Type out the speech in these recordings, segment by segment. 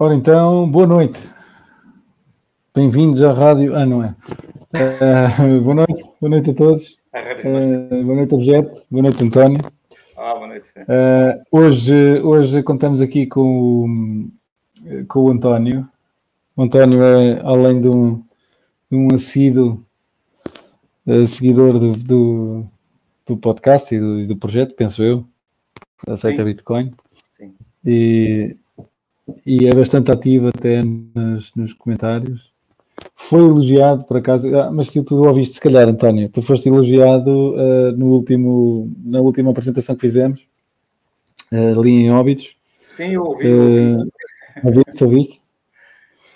Ora então, boa noite. Bem-vindos à rádio. Ah, não é? Uh, boa noite, boa noite a todos. Uh, boa noite, Objeto. Boa noite, António. Ah, boa noite. Uh, hoje, hoje contamos aqui com, com o António. O António é, além de um, de um assíduo seguidor do, do, do, podcast e do, do projeto, penso eu, aceita Sim. Bitcoin. Sim. E e é bastante ativo até nos, nos comentários. Foi elogiado, por acaso, ah, mas tu, tu ouviste se calhar, António, tu foste elogiado uh, no último, na última apresentação que fizemos, uh, ali em Óbidos. Sim, eu ouvi. Uh, ouviste, ouviste?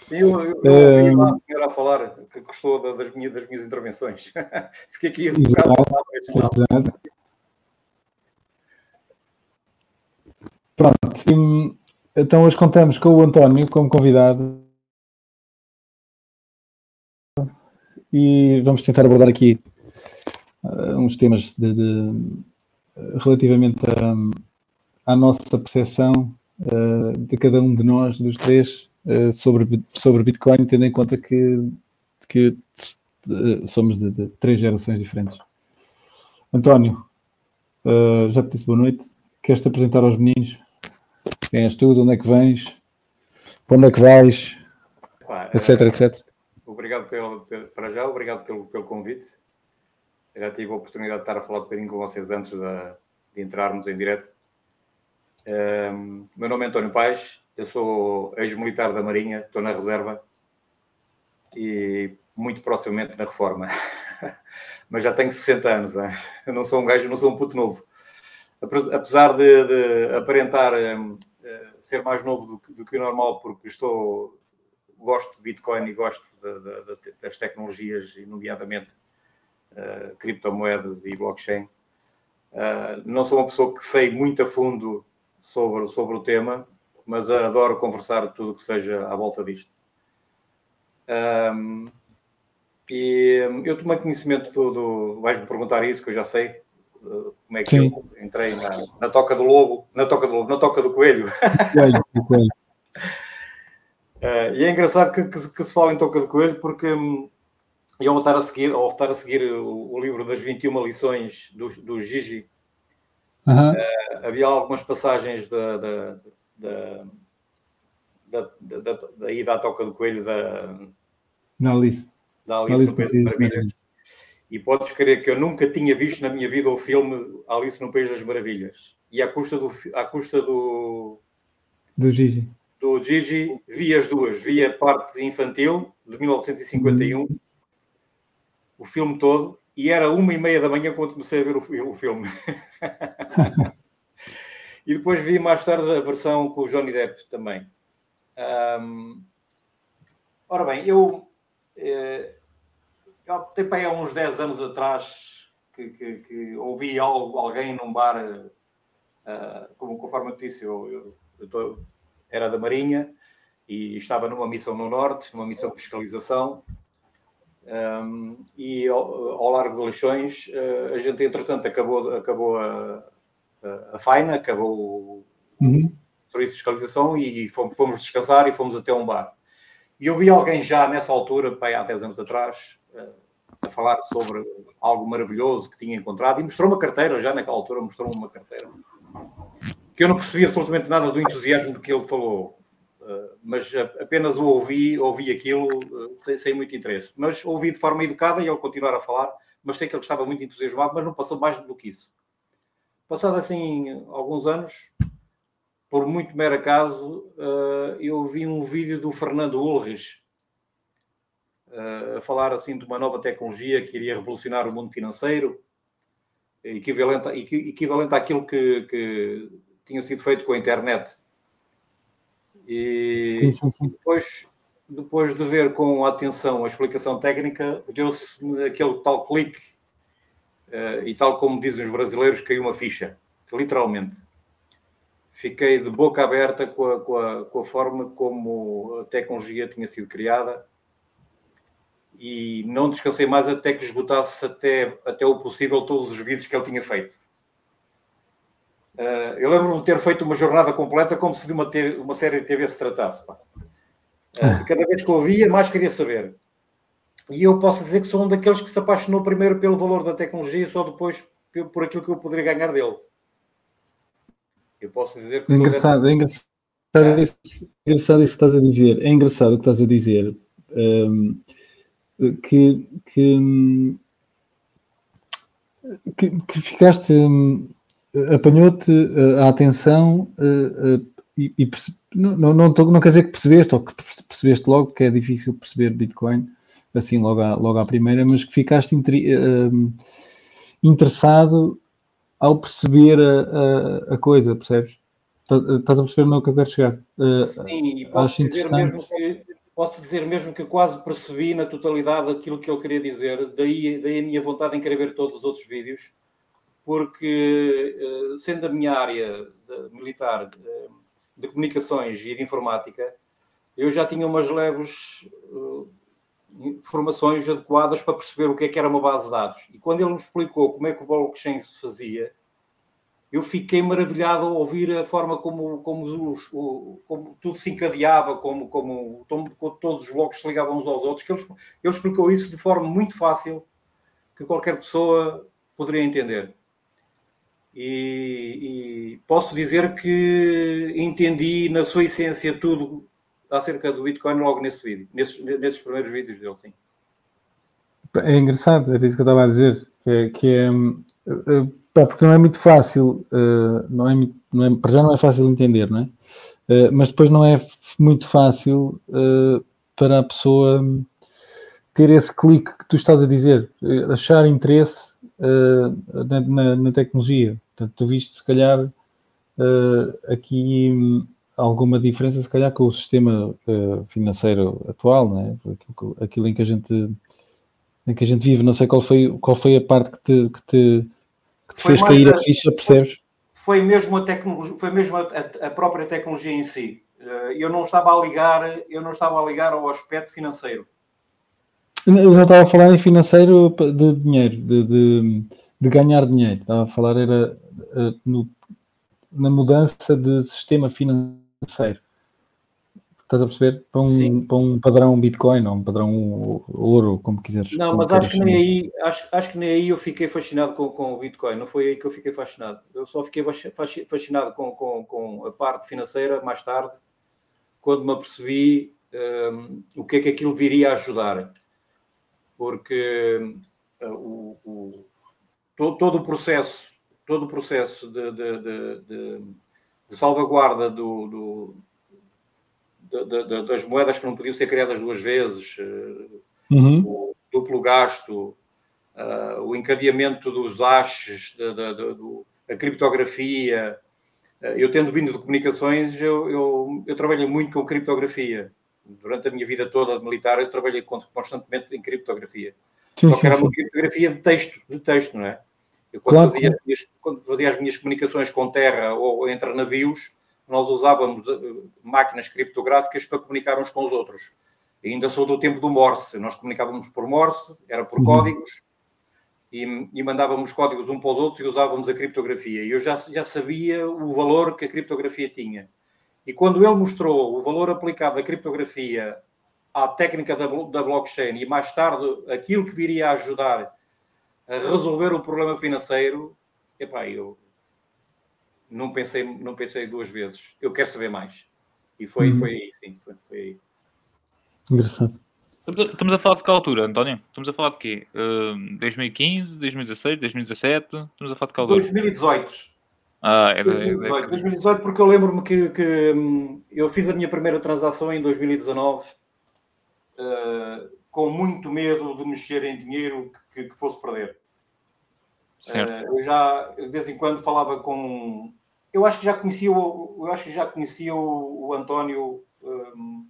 Sim, eu, eu, eu ouvi lá a senhora a falar que gostou das minhas, das minhas intervenções. Fiquei aqui bocado. Pronto, então hoje contamos com o António como convidado e vamos tentar abordar aqui uh, uns temas de, de, relativamente à nossa percepção uh, de cada um de nós, dos três, uh, sobre, sobre Bitcoin, tendo em conta que, que somos de, de, três gerações diferentes. António, já te disse boa noite. Queres te apresentar aos meninos? Quem és tu? De onde é que vens? Para onde é que vais? etc, é, etc. Obrigado pelo, pelo, para já, obrigado pelo, pelo convite. Já tive a oportunidade de estar a falar um bocadinho com vocês antes de, de entrarmos em direto. Um, meu nome é António Paes, eu sou ex-militar da Marinha, estou na reserva e muito proximamente na reforma. Mas já tenho 60 anos, hein? eu não sou um gajo, não sou um puto novo. Apesar de, de aparentar um, ser mais novo do que, do que o normal, porque estou gosto de Bitcoin e gosto de, de, das tecnologias, nomeadamente uh, criptomoedas e blockchain. Uh, não sou uma pessoa que sei muito a fundo sobre, sobre o tema, mas adoro conversar tudo que seja à volta disto. Um, e eu tomei conhecimento do. do Vais-me perguntar isso, que eu já sei, como é que Sim. eu entrei na, na, toca do lobo, na toca do lobo, na toca do coelho. Coelho, coelho. uh, e é engraçado que, que, que, se fala em toca do coelho porque um, eu ao estar a seguir, ao estar a seguir o, o livro das 21 lições do, do Gigi, uh, havia algumas passagens da, da, da, da, da, da, da ida à toca do coelho da, da Alice. Da Alice, Alice Maravilhas. E podes crer que eu nunca tinha visto na minha vida o filme Alice no País das Maravilhas. E à custa do. À custa do, do Gigi. Do Gigi, vi as duas. Vi a parte infantil, de 1951, uhum. o filme todo, e era uma e meia da manhã quando comecei a ver o, o filme. e depois vi mais tarde a versão com o Johnny Depp também. Um, ora bem, eu. Eh, tem para aí há uns 10 anos atrás que, que, que ouvi algo, alguém num bar, uh, como conforme eu disse, eu, eu, eu tô, era da Marinha e estava numa missão no Norte, numa missão de fiscalização. Um, e ao, ao, largo de Leixões, uh, a gente entretanto acabou, acabou a, a, a faina, acabou o uhum. serviço de fiscalização e fomos, fomos descansar e fomos até um bar. E eu vi alguém já nessa altura, pai, há 10 anos atrás, a falar sobre algo maravilhoso que tinha encontrado e mostrou uma carteira, já naquela altura mostrou uma carteira, que eu não percebi absolutamente nada do entusiasmo de que ele falou, eh, mas apenas o ouvi, ouvi aquilo eh, sem, sem muito interesse. Mas ouvi de forma educada e ele continuar a falar, mas sei que ele estava muito entusiasmado, mas não passou mais do que isso. Passado assim alguns anos, por muito mero acaso, eh, eu vi um vídeo do Fernando Ulrich, a falar assim de uma nova tecnologia que iria revolucionar o mundo financeiro, equivalente, equivalente àquilo que, que tinha sido feito com a internet. E sim, sim, sim. Depois, depois de ver com atenção a explicação técnica, deu-se aquele tal clique, uh, e tal como dizem os brasileiros, caiu uma ficha, literalmente. Fiquei de boca aberta com a, com a, com a forma como a tecnologia tinha sido criada e não descansei mais até que esgotasse até, até o possível todos os vídeos que ele tinha feito. Uh, eu lembro-me de ter feito uma jornada completa como se de uma, uma série de TV se tratasse. Pá. Uh, cada vez que ouvia, mais queria saber. E eu posso dizer que sou um daqueles que se apaixonou primeiro pelo valor da tecnologia e só depois por aquilo que eu poderia ganhar dele. Eu posso dizer que é engraçado, é engraçado, é isso, engraçado isso que estás a dizer. É engraçado o que estás a dizer. Um, que, que, que, que ficaste. Um, apanhou-te a atenção uh, uh, e, e não, não, não, não, quer dizer que percebeste ou que percebeste logo, que é difícil perceber Bitcoin assim logo à, logo à primeira, mas que ficaste uh, interessado ao perceber a, a, a, coisa, percebes? Tá, estás a perceber no que eu quero chegar? Sim, e posso dizer, mesmo que, posso dizer mesmo que quase percebi na totalidade aquilo que ele queria dizer, daí, daí a minha vontade em querer ver todos os outros vídeos porque, eh, sendo a minha área militar de comunicações e de informática, eu já tinha umas leves eh, informações adequadas para perceber o que é que era uma base de dados. E quando ele me explicou como é que o blockchain se fazia, eu fiquei maravilhado ao ouvir a forma como, como, os, como tudo se encadeava, como, como, todos os blocos se ligavam uns aos outros, que ele, ele explicou isso de forma muito fácil que qualquer pessoa poderia entender. E, e, posso dizer que entendi na sua essência tudo acerca do Bitcoin logo nesse vídeo, nesses, nesses primeiros vídeos dele, sim. É engraçado, era isso que eu estava a dizer, que é, que é pá, porque não é muito fácil, uh, não é, não é, para já não é fácil entender, não é? Mas depois não é muito fácil para a pessoa ter esse clique que tu estás a dizer, achar interesse na, na, na, tecnologia. Portanto, tu viste, se calhar, aqui alguma diferença, se calhar, com o sistema financeiro atual, não é? Aquilo, aquilo, em que a gente em que a gente vive. Não sei qual foi, qual foi a parte que te, que te, que te fez cair a ficha, percebes? Foi mesmo a tecnologia, foi mesmo a, a, própria tecnologia em si. Eh, eu não estava a ligar, eu não estava a ligar ao aspecto financeiro. Eu já estava a falar em financeiro de dinheiro, de, de, de ganhar dinheiro. Estava a falar era uh, no, na mudança de sistema financeiro. Estás a perceber? Para um, para um padrão Bitcoin ou um padrão ouro, como quiseres. Não, mas acho que, nem aí, acho, acho que nem aí eu fiquei fascinado com, com o Bitcoin. Não foi aí que eu fiquei fascinado. Eu só fiquei fascinado com, com, com a parte financeira mais tarde, quando me apercebi um, o que é que aquilo viria a ajudar porque uh, o, o, todo, todo, o processo, todo o processo de, de, de, de salvaguarda do, do, das moedas que não podiam ser criadas duas vezes, uh, uhum. o duplo gasto, uh, o encadeamento dos hashes, a criptografia. Eu tendo vindo de comunicações, eu, eu, eu trabalho muito com criptografia durante a minha vida toda de militar, eu trabalhei constantemente em criptografia. Sim, Só que era uma criptografia de texto, de texto, não é? Eu, quando, claro. fazia, quando fazia as minhas comunicações com terra ou entre navios, nós usávamos eh, máquinas criptográficas para comunicar uns com os outros. E ainda sou do tempo do Morse. Nós comunicávamos por Morse, era por uhum. códigos, e, e, mandávamos códigos um para os outros e usávamos a criptografia. E eu já, já sabia o valor que a criptografia tinha. E quando ele mostrou o valor aplicado da criptografia à técnica da, da blockchain e mais tarde aquilo que viria a ajudar a resolver o problema financeiro, epá, eu não pensei, não pensei duas vezes. Eu quero saber mais. E foi, uhum. foi aí, sim. Foi, foi aí. Engraçado. Estamos a falar de que altura, António? Estamos a falar de quê? Uh, 2015, 2016, 2017? Estamos a falar de que altura? 2018. Ah, é, 2018, 2018, porque eu lembro-me que, que hum, eu fiz a minha primeira transação em 2019 uh, com muito medo de mexer em dinheiro que, que fosse perder. Uh, eu já de vez em quando falava com. Eu acho que já conhecia o, eu acho que já conhecia o, o António. Um,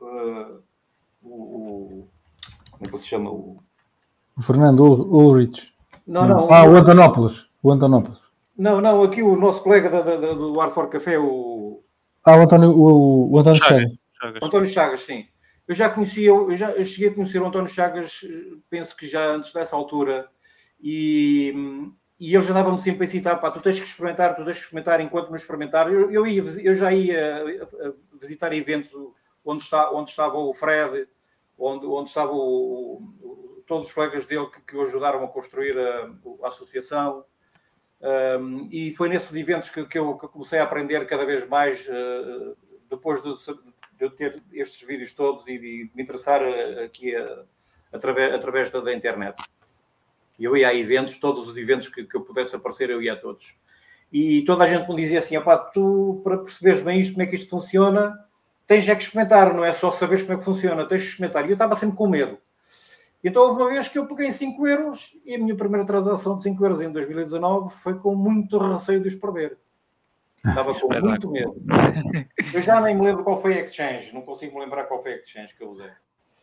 uh, o, o, como é que se chama? O, o Fernando Ulrich. Não, não. Ah, o Antonópolis. O Antonópolis. Não, não, aqui o nosso colega da, da, do Ar For Café, o. Ah, o António, o, o António Chagas. Chagas. António Chagas, sim. Eu já conhecia, eu já eu cheguei a conhecer o António Chagas, penso que já antes dessa altura, e, e ele já dava-me sempre a citar, pá, tu tens que experimentar, tu tens que experimentar enquanto não experimentar. Eu, eu, ia, eu já ia visitar eventos, onde, está, onde estava o Fred, onde, onde todos os colegas dele que, que o ajudaram a construir a, a associação. Um, e foi nesses eventos que, que, eu, que, comecei a aprender cada vez mais, uh, depois de, de, ter estes vídeos todos e de, me interessar uh, aqui uh, através, através da, da, internet. Eu ia a eventos, todos os eventos que, que, eu pudesse aparecer, eu ia a todos. E toda a gente me dizia assim: tu, para perceberes bem isto, como é que isto funciona, tens é que experimentar, não é só saberes como é que funciona, tens que experimentar. E eu estava sempre com medo. Então houve uma vez que eu peguei 5 euros e a minha primeira transação de 5 euros em 2019 foi com muito receio de os perder. Estava com muito medo. Eu já nem me lembro qual foi a exchange, não consigo me lembrar qual foi a exchange que eu usei.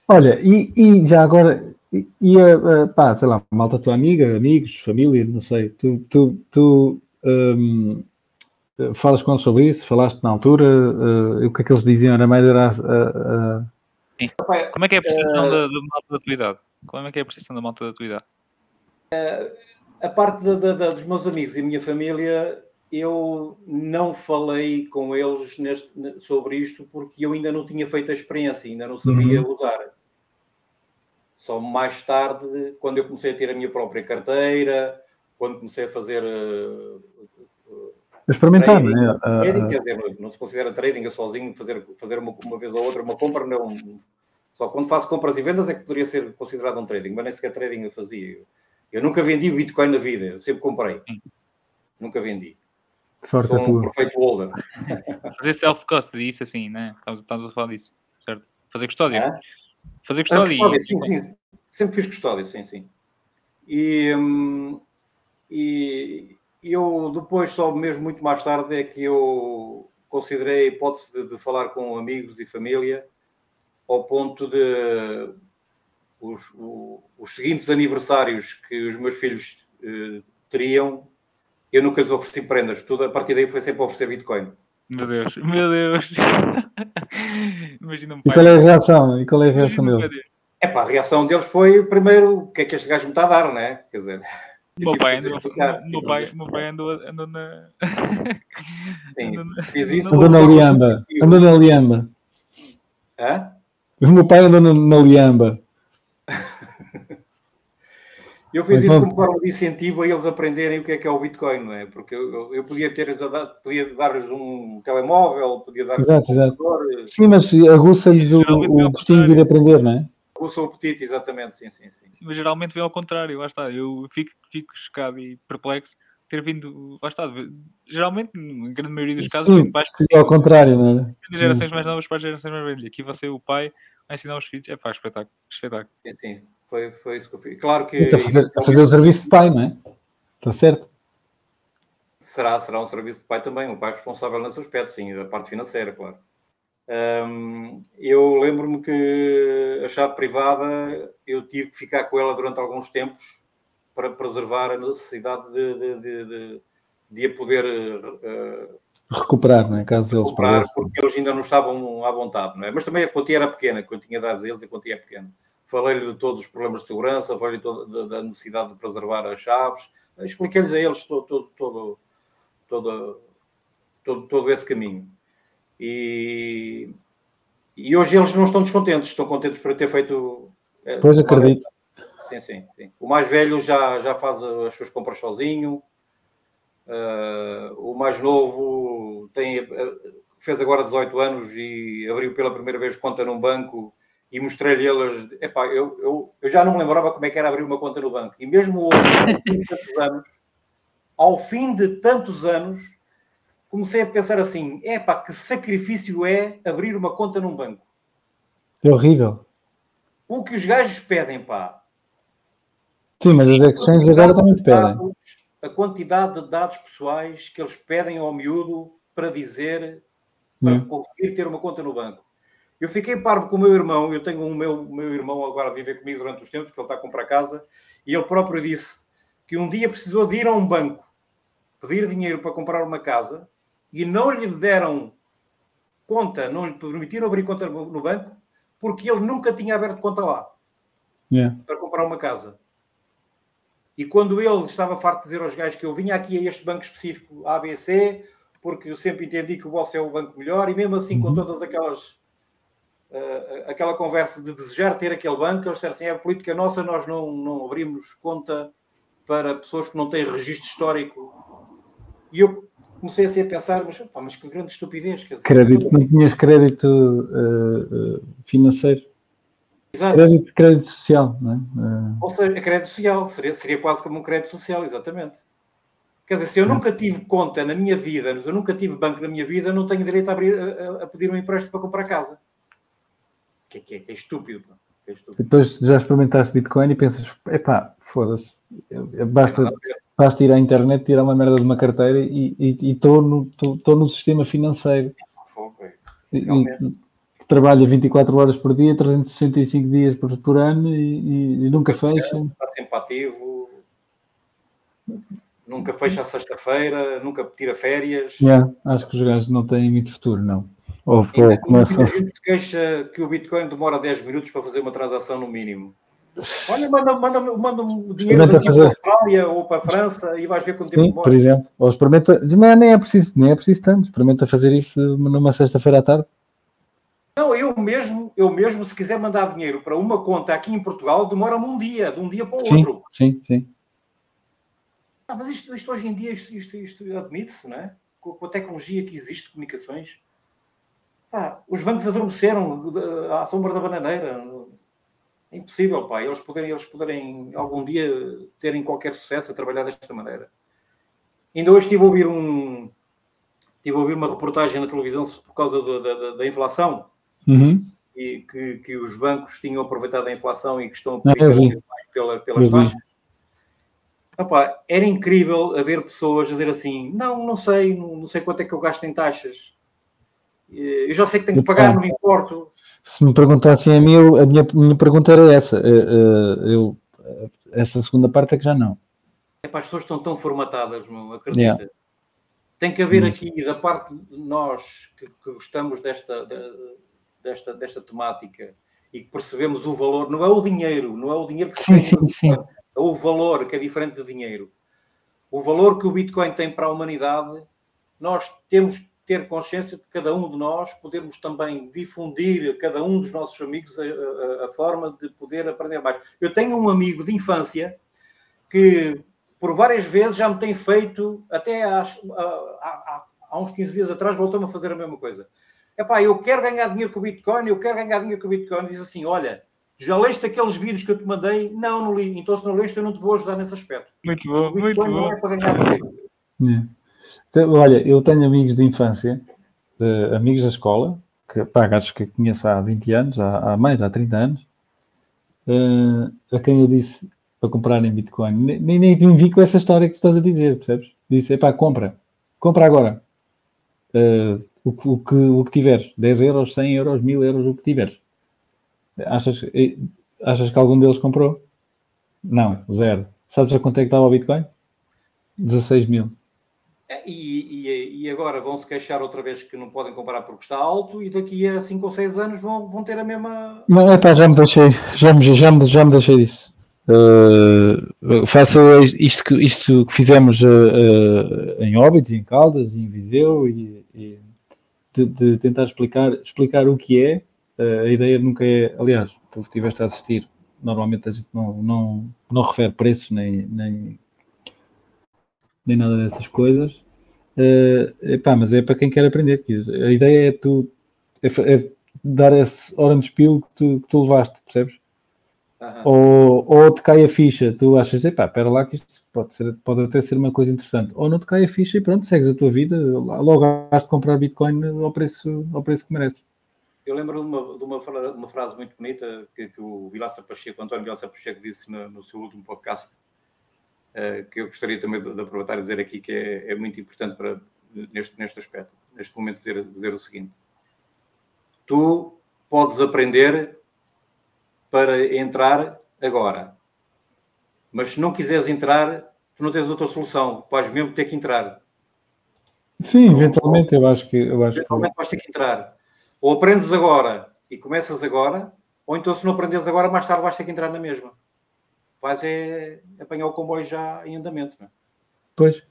Olha, e, e já agora, e, e uh, pá, sei lá, malta tua amiga, amigos, família, não sei, tu, tu, tu um, falas com eles sobre isso, falaste na altura, uh, o que é que eles diziam, era mais era a, a Sim. Como é que é a percepção uh, da, da malta da tua idade? Como é que é a percepção da malta da tua idade? Uh, a parte da, da, dos meus amigos e minha família, eu não falei com eles neste, sobre isto porque eu ainda não tinha feito a experiência, ainda não sabia uhum. usar. Só mais tarde, quando eu comecei a ter a minha própria carteira, quando comecei a fazer uh, experimentar, trading, né? trading, quer dizer, não se considera trading eu sozinho, fazer, fazer uma, uma vez ou outra uma compra, não. Só quando faço compras e vendas é que poderia ser considerado um trading, mas nem sequer trading eu fazia. Eu, nunca vendi Bitcoin na vida, eu sempre comprei. Nunca vendi. Sorte Sou um perfeito holder. Fazer self-custody, isso assim, né? Estamos, estamos a falar disso, certo? Fazer custódia. É? Fazer custódia. custódia sim, sim. Sempre fiz custódia, sim, sim. E, hum, e, eu depois, só mesmo muito mais tarde, é que eu considerei a hipótese de, de falar com amigos e família ao ponto de os, os, os seguintes aniversários que os meus filhos eh, teriam, eu nunca lhes ofereci prendas. Tudo a partir daí foi sempre oferecer Bitcoin. Meu Deus, meu Deus. Imagina-me. E qual é a reação? E qual é a reação deles? É pá, a reação deles foi primeiro o que é que este gajo me está a dar, né? Quer dizer. Meu pai andou, meu pai, meu pai andou, andou na. Sim, andou, fiz isso. Andou na Liamba. Andou na Liamba. Hã? O meu pai andou na, na Liamba. Eu fiz isso como forma de incentivo a eles aprenderem o que é que é o Bitcoin, não é? Porque eu, eu podia ter podia dar-lhes um telemóvel, podia dar-lhes um exato. Sim, mas aguça-lhes o, o gostinho de ir aprender, não é? O seu apetite, exatamente, sim, sim, sim. Mas geralmente vem ao contrário, lá está. Eu fico, fico chocado e perplexo ter vindo, lá está. Geralmente, na grande maioria dos casos, sim, pais, sim, ao contrário, não é? Gerações mais novas para as gerações mais velhas. Aqui você, o pai, a ensinar os filhos, é pá, espetáculo, espetáculo. Sim, sim. Foi, foi isso que eu fiz. Claro que. Está a fazer, a fazer o serviço de pai, não é? Está certo? Será, será um serviço de pai também, um pai responsável nesse aspecto, sim, da parte financeira, claro. Um, eu lembro-me que a chave privada eu tive que ficar com ela durante alguns tempos para preservar a necessidade de, de, de, de, de a poder uh, recuperar, não é? caso eles recuperar, porque eles ainda não estavam à vontade, não é? Mas também a quantia era pequena, quando tinha dado a eles a quantia é pequena. Falei-lhe de todos os problemas de segurança, falei-lhe da necessidade de preservar as chaves, expliquei-lhes a eles todo, todo, todo, todo, todo, todo esse caminho. E, e hoje eles não estão descontentes, estão contentes por ter feito. Eh, pois acredito. Sim, sim, sim, O mais velho já, já faz as suas compras sozinho. Uh, o mais novo tem, uh, fez agora 18 anos e abriu pela primeira vez conta num banco e mostrei-lhe eles. Epá, eu, eu, eu já não me lembrava como é que era abrir uma conta no banco. E mesmo hoje, anos, ao fim de tantos anos, comecei a pensar assim: é pá, que sacrifício é abrir uma conta num banco. É horrível. O que os gajos pedem, pá. Sim, mas as exchanges agora também pedem. A quantidade de dados pessoais que eles pedem ao miúdo para dizer, para hum. conseguir ter uma conta no banco. Eu fiquei parvo com o meu irmão, eu tenho um meu, meu irmão agora a viver comigo durante os tempos, que ele está a comprar casa, e ele próprio disse que um dia precisou de ir a um banco, pedir dinheiro para comprar uma casa, e não lhe deram conta, não lhe permitiram abrir conta no banco, porque ele nunca tinha aberto conta lá yeah. para comprar uma casa. E quando ele estava farto de dizer aos gajos que eu vinha aqui a este banco específico ABC, porque eu sempre entendi que o vosso é o banco melhor, e mesmo assim, uhum. com todas aquelas uh, aquela conversa de desejar ter aquele banco, eles disseram assim, é a política nossa, nós não, não abrimos conta para pessoas que não têm registro histórico. E eu comecei assim a pensar, mas, pá, mas que grande estupidez. Quer dizer, crédito, não tinhas crédito uh, financeiro. Exato. Crédito, crédito social, não é? Uh... Ou seja, crédito social, seria, seria quase como um crédito social, exatamente. Quer dizer, se eu nunca tive conta na minha vida, eu nunca tive banco na minha vida, não tenho direito a, abrir, a, a pedir um empréstimo para comprar casa. Que, que, que é estúpido. É estúpido. Depois já experimentaste Bitcoin e pensas, epá, foda-se, basta, basta ir à internet, tirar uma merda de uma carteira e estou no, no sistema financeiro. É, e, e, trabalha 24 horas por dia, 365 dias por, por ano e, e nunca fecha. Está sempre ativo nunca fecha a sexta-feira, nunca tira férias. Yeah, acho que os gajos não têm muito futuro, não. Ou foi, começa... A gente se queixa que o Bitcoin demora 10 minutos para fazer uma transação no mínimo. Olha, manda, manda, manda um dinheiro daqui para a Austrália ou para a França e vais ver quanto tempo demora. por exemplo. Ou experimenta, não nem é preciso, nem é preciso tanto. Experimenta fazer isso numa sexta-feira à tarde. Não, eu mesmo, eu mesmo, se quiser mandar dinheiro para uma conta aqui em Portugal, demora-me um dia, de um dia para o sim, outro. Sim, sim. Ah, mas isto, isto, hoje em dia, isto, isto, isto admite-se, não é? Com, com, a tecnologia que existe de comunicações. Pá, os bancos adormeceram à sombra da bananeira. É impossível, pá, eles poderem, eles poderem algum dia terem qualquer sucesso a trabalhar desta maneira. Ainda hoje estive a ouvir um. Estive a ouvir uma reportagem na televisão por causa da, da, da inflação. Uhum. E que, que os bancos tinham aproveitado a inflação e que estão a pedir mais pela, pelas taxas. Opa, era incrível haver pessoas a dizer assim: não, não sei, não, não sei quanto é que eu gasto em taxas. Eu já sei que tenho que pagar, não me importo. Se me perguntassem a mim, eu, a minha, minha pergunta era essa. Eh, eh, eu, essa segunda parte é que já não. É para as pessoas estão tão formatadas, meu, acredita. Yeah. Tem que haver aqui, da parte de nós que, que gostamos desta, desta, desta temática e que percebemos o valor, não é o dinheiro, não é o dinheiro que se sim, tem, sim, sim o valor que é diferente de dinheiro, o valor que o Bitcoin tem para a humanidade, nós temos que ter consciência de cada um de nós podermos também difundir a cada um dos nossos amigos a, a, a forma de poder aprender mais. Eu tenho um amigo de infância que por várias vezes já me tem feito, até há, há, há uns 15 dias atrás, voltou-me a fazer a mesma coisa. Epá, eu quero ganhar dinheiro com o Bitcoin, eu quero ganhar dinheiro com o Bitcoin. Diz assim: olha, já leste aqueles vídeos que eu te mandei? Não, não li. Então, se não leste, eu não te vou ajudar nesse aspecto. Muito bom, muito bom. Não é para ganhar dinheiro. É. Então, olha, eu tenho amigos de infância, de, amigos da escola, que, pá, que conheço há 20 anos, há, há mais, há 30 anos, uh, a quem eu disse para comprar em Bitcoin. Nem, nem, nem vi com essa história que estás a dizer, percebes? Disse, pá, compra. Compra agora. Uh, o, o, que, o que tiveres. 10 euros, 100 euros, 1000 euros, o que tiveres. Achas, achas que algum deles comprou? Não, zero. Sabes a quanto é que estava o Bitcoin? 16 mil. É, e, e, e, agora vão se queixar outra vez que não podem comprar porque está alto e daqui a 5 ou 6 anos vão, vão ter a mesma. Não, epá, já me deixei, já me, já me, já me deixei disso. Uh, faço isto que, isto que fizemos uh, uh, em Óbidos, em Caldas, em Viseu e, e de, de, tentar explicar, explicar o que é a ideia nunca é, aliás, tu estiveste a assistir, normalmente a gente não, não, não refere preços nem, nem, nem nada dessas coisas, uh, epá, mas é para quem quer aprender. A ideia é tu é, é dar esse orange pill que tu, que tu levaste, percebes? Uhum. Ou, ou te cai a ficha, tu achas, epá, espera lá que isto pode, ser, pode até ser uma coisa interessante. Ou não te cai a ficha e pronto, segues a tua vida, logo has de comprar Bitcoin ao preço, ao preço que mereces. Eu lembro de uma, de uma, uma frase muito bonita que, que o Vilaça Pacheco, o António Vilaça Pacheco, disse no, no seu último podcast, que eu gostaria também de, de, aproveitar e dizer aqui que é, é, muito importante para, neste, neste aspecto, neste momento, dizer, dizer o seguinte: Tu podes aprender para entrar agora, mas se não quiseres entrar, tu não tens outra solução, vais mesmo ter que entrar. Sim, eventualmente eu acho que. Eu acho eventualmente que... vais ter que entrar. Ou aprendes agora e começas agora, ou então se não aprendes agora, mais tarde vais ter que entrar na mesma. Vais é apanhar o comboio já em andamento, não é? Pois.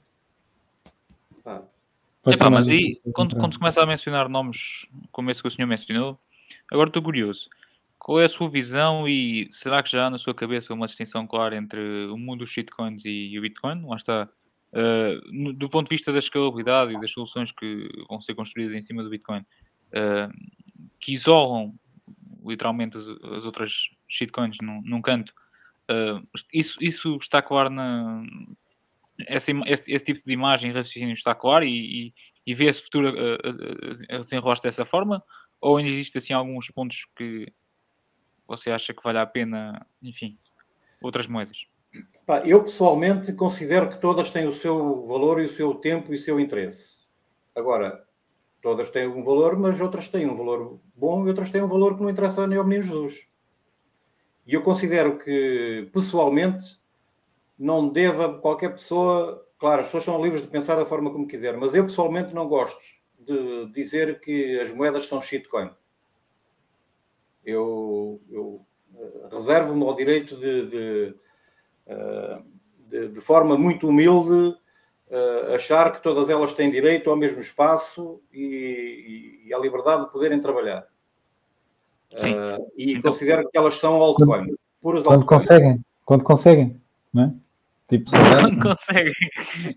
Epá, mas aí, quando, quando se começa a mencionar nomes como esse que o senhor mencionou, Agora estou curioso. Qual é a sua visão e será que já há na sua cabeça uma distinção clara entre o mundo dos shitcoins e o Bitcoin? Lá está. Uh, do ponto de vista da escalabilidade e das soluções que vão ser construídas em cima do Bitcoin, uh, que isolam literalmente as, as outras shitcoins num, num canto, uh, isso, isso está claro na. Esse, esse, esse, tipo de imagem raciocínio está claro e, e, e vê esse futuro desenrolar-se dessa forma? Ou ainda existe assim alguns pontos que você acha que vale a pena, enfim, outras moedas? Eu pessoalmente considero que todas têm o seu valor e o seu tempo e o seu interesse. Agora, todas têm um valor, mas outras têm um valor bom e outras têm um valor que não interessa nem ao menino Jesus. E eu considero que, pessoalmente, não deva qualquer pessoa. Claro, as pessoas estão livres de pensar da forma como quiser, mas eu pessoalmente não gosto de dizer que as moedas são shitcoin. Eu, eu eh, reservo-me ao direito de, de, eh, de, de, forma muito humilde, eh, achar que todas elas têm direito ao mesmo espaço e à liberdade de poderem trabalhar. Uh, e então, considero que elas são altcoin. Puras quando conseguem, quando conseguem, não é? Tipo Solana. Quando conseguem,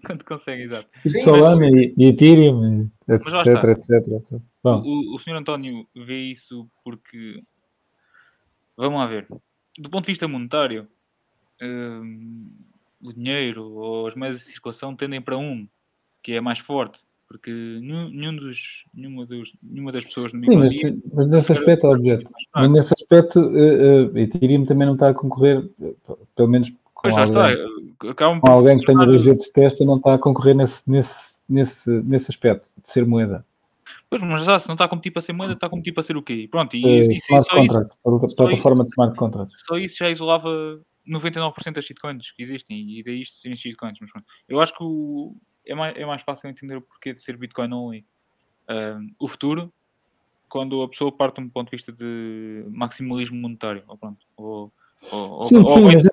quando conseguem, exato. Tipo Sim, Solana mas... e, e Ethereum, etc, etc, etc. Bom. O, o senhor António vê isso porque Vamos lá ver. Do ponto de vista monetário, hum, o dinheiro ou as moedas de circulação tendem para um, que é mais forte, porque nenhum, nenhum dos, nenhuma, dos, nenhuma das pessoas no Sim, mas, mas nesse aspecto, objeto. Mas nesse aspecto, uh, uh, Ethereum também não está a concorrer, pelo menos com alguém. Acabam com alguém que tenha dois jeitos de testa, não está a concorrer nesse, nesse, nesse, nesse aspecto de ser moeda. Pois, mas já, se não está a competir para ser moeda, está a competir para ser o quê? Pronto, e, uh, smart contract, isso, plataforma de smart contract. Só isso já isolava 99% das shitcoins que existem, e daí isto serem shitcoins. Mas pronto. Eu acho que o, é, mais, é mais fácil entender o porquê de ser Bitcoin only. Uh, o futuro, quando a pessoa parte de um ponto de vista de maximalismo monetário, ou pronto, ou, ou, sim, ou, sim, ou neste,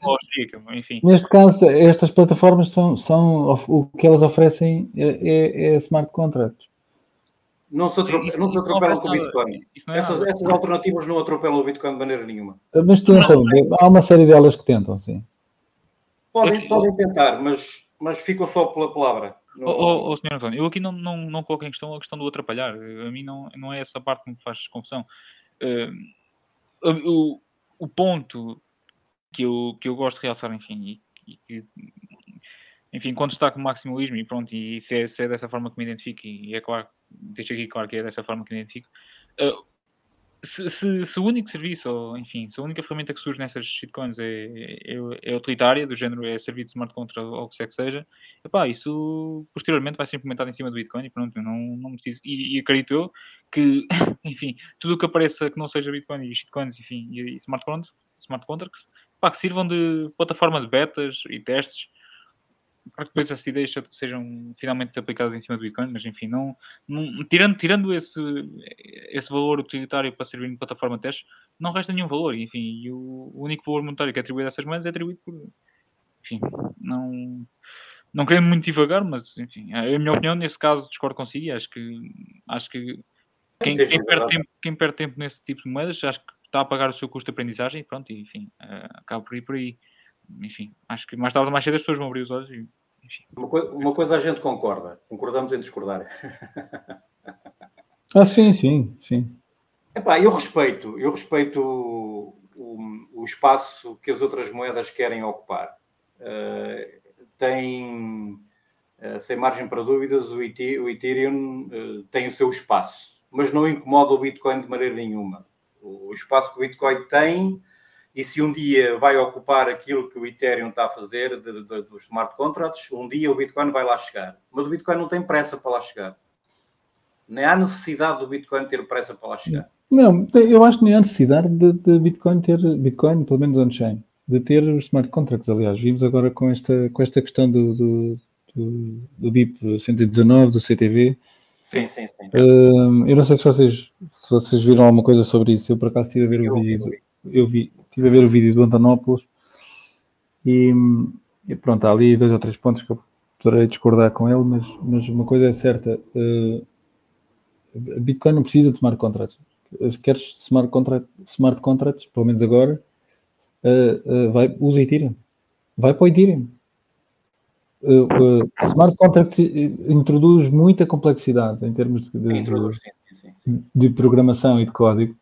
enfim. Neste caso, estas plataformas são, são o que elas oferecem é, é, é smart contracts não se, isso, não se atropelam com o Bitcoin. É essas, essas alternativas não atropelam o Bitcoin de maneira nenhuma. Mas tentam, há uma série delas que tentam, sim. Podem, podem tentar, mas, mas ficam só pela palavra. Oh, oh, oh, senhor António, eu aqui não, não, não coloco em questão a questão do atrapalhar. A mim não, não é essa parte que me faz confusão. Uh, o, o ponto que eu, que eu gosto de realçar, enfim, e, e, enfim, quando está com maximalismo, e pronto, e se é, se é dessa forma que me identifico, e é claro deixo aqui claro que é dessa forma que identifico. Uh, se, se, o único serviço, ou enfim, se a única ferramenta que surge nessas shitcoins é, é, é utilitária, do género é servir de smart contract ou o que seja que seja, epá, isso posteriormente vai ser implementado em cima do Bitcoin e pronto, não, não preciso. E, e acredito eu que, enfim, tudo o que apareça que não seja Bitcoin e shitcoins, enfim, e, smart contracts, smart contracts epá, que sirvam de plataforma de betas e testes depois essas ideias sejam finalmente aplicadas em cima do Bitcoin, mas enfim, não, não, tirando, tirando esse, esse valor utilitário para servir de plataforma de teste, não resta nenhum valor, enfim, e o, o único valor monetário que é atribuído a essas moedas é atribuído por, enfim, não, não querendo muito devagar, mas enfim, a minha opinião. Nesse caso discordo consigo e acho que, acho que quem, quem, perde tempo, quem perde tempo nesse tipo de moedas, acho que está a pagar o seu custo de aprendizagem e pronto, e, enfim, uh, acaba por ir por aí enfim, acho que mais tarde ou mais cedo as pessoas vão abrir os olhos e, uma, co uma, coisa a gente concorda, concordamos em discordar. ah, sim, sim, sim. Epá, eu respeito, eu respeito o, o, o espaço que as outras moedas querem ocupar. Uh, tem, uh, sem margem para dúvidas, o, Ethereum uh, tem o seu espaço, mas não incomoda o Bitcoin de maneira nenhuma. O, o espaço que o Bitcoin tem e se um dia vai ocupar aquilo que o Ethereum está a fazer de, de, dos smart contracts, um dia o Bitcoin vai lá chegar. Mas o Bitcoin não tem pressa para lá chegar. Nem há necessidade do Bitcoin ter pressa para lá chegar. Não, eu acho que nem há necessidade de, de Bitcoin ter, Bitcoin, pelo menos on-chain, de ter os smart contracts. Aliás, vimos agora com esta, com esta questão do, do, do, do BIP 119, do CTV. Sim, sim, sim. Uh, eu não sei se vocês, se vocês viram alguma coisa sobre isso. Eu, por acaso, estive a ver o vídeo. Eu vi, estive a ver o vídeo do Antonopoulos e, e, pronto, há ali dois ou três pontos que eu poderei discordar com ele, mas, mas uma coisa é certa, uh, a Bitcoin não precisa tomar contratos. se queres smart, contract, smart contracts, pelo menos agora, uh, uh, vai, usa Ethereum. Vai para o Ethereum. Smart contracts introduz muita complexidade em termos de, de, de, de, programação e de código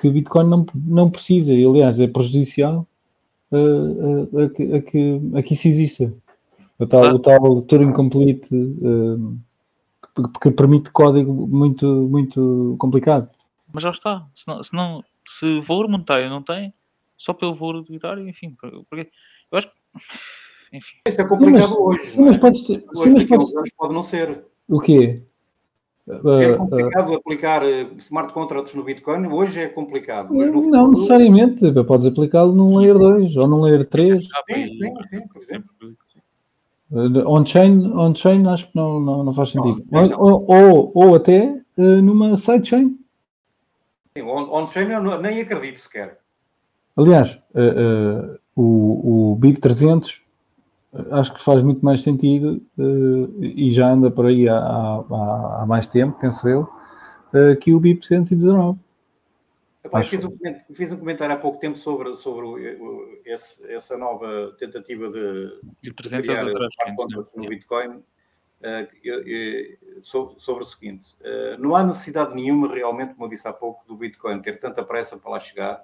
que o Bitcoin não, não precisa, e aliás é prejudicial a, que, a, que, a que isso exista. O tal, ah. o tal Turing Complete uh, que, que, permite código muito, muito complicado. Mas já está. Se, não, se, não, se o valor monetário não tem, só pelo valor utilitário, enfim. Porque, eu acho que. Enfim. Isso é complicado sim, mas, hoje. Sim, mas é? pode, ser, sim, mas pode, pode não ser. O quê? Ser complicado uh, aplicar eh, smart contracts no Bitcoin hoje é complicado. Mas não futuro... necessariamente, podes aplicá-lo num layer 2 ou num layer 3. Sim, sim, sim, por exemplo. On-chain, on-chain acho que não, não, não faz sentido. Não, não. Ou, ou, ou, até uh, numa sidechain. On-chain on nem acredito sequer. Aliás, uh, uh, o, o BIP300 acho que faz muito mais sentido e já anda por aí há, há, há mais tempo, penso eu, que o BIP 119. Epá, fiz, um, fiz, um, comentário há pouco tempo sobre, sobre o, esse, essa nova tentativa de, de criar smart contracts no Bitcoin uh, sobre o seguinte: uh, não há necessidade nenhuma, realmente, como eu disse há pouco, do Bitcoin ter tanta pressa para lá chegar,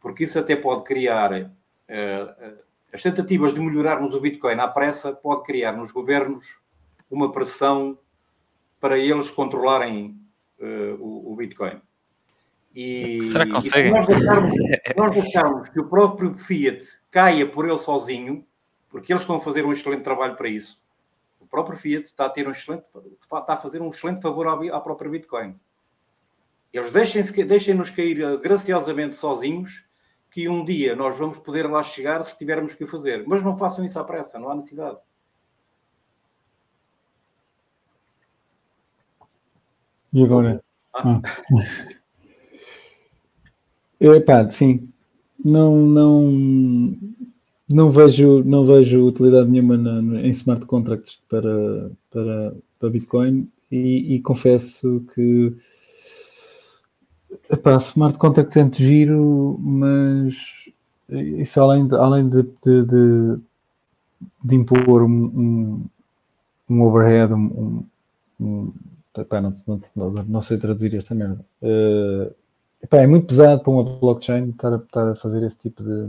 porque isso até pode criar uh, as tentativas de melhorarmos o Bitcoin à pressa pode criar nos governos uma pressão para eles controlarem o, o Bitcoin. E, Será que conseguem? Nós deixarmos, nós deixarmos que o próprio Fiat caia por ele sozinho, porque eles estão a fazer um excelente trabalho para isso. O próprio Fiat está a ter um excelente, está a fazer um excelente favor à, à própria Bitcoin. Eles deixem-nos deixem cair eh, graciosamente sozinhos, que um dia nós vamos poder lá chegar se tivermos que o fazer. Mas não façam isso à pressa, não há necessidade. E agora? Ah. Ah. Epá, sim. Não, não, não vejo, não vejo utilidade nenhuma na, em smart contracts para, para, para Bitcoin e, e confesso que epá, smart contracts é muito giro, mas isso além de, além de, de, de, de impor um, um, um overhead, um, um epá, não, não, não, sei traduzir esta merda. Uh, Epá, é muito pesado para uma blockchain estar a, estar a fazer esse tipo de.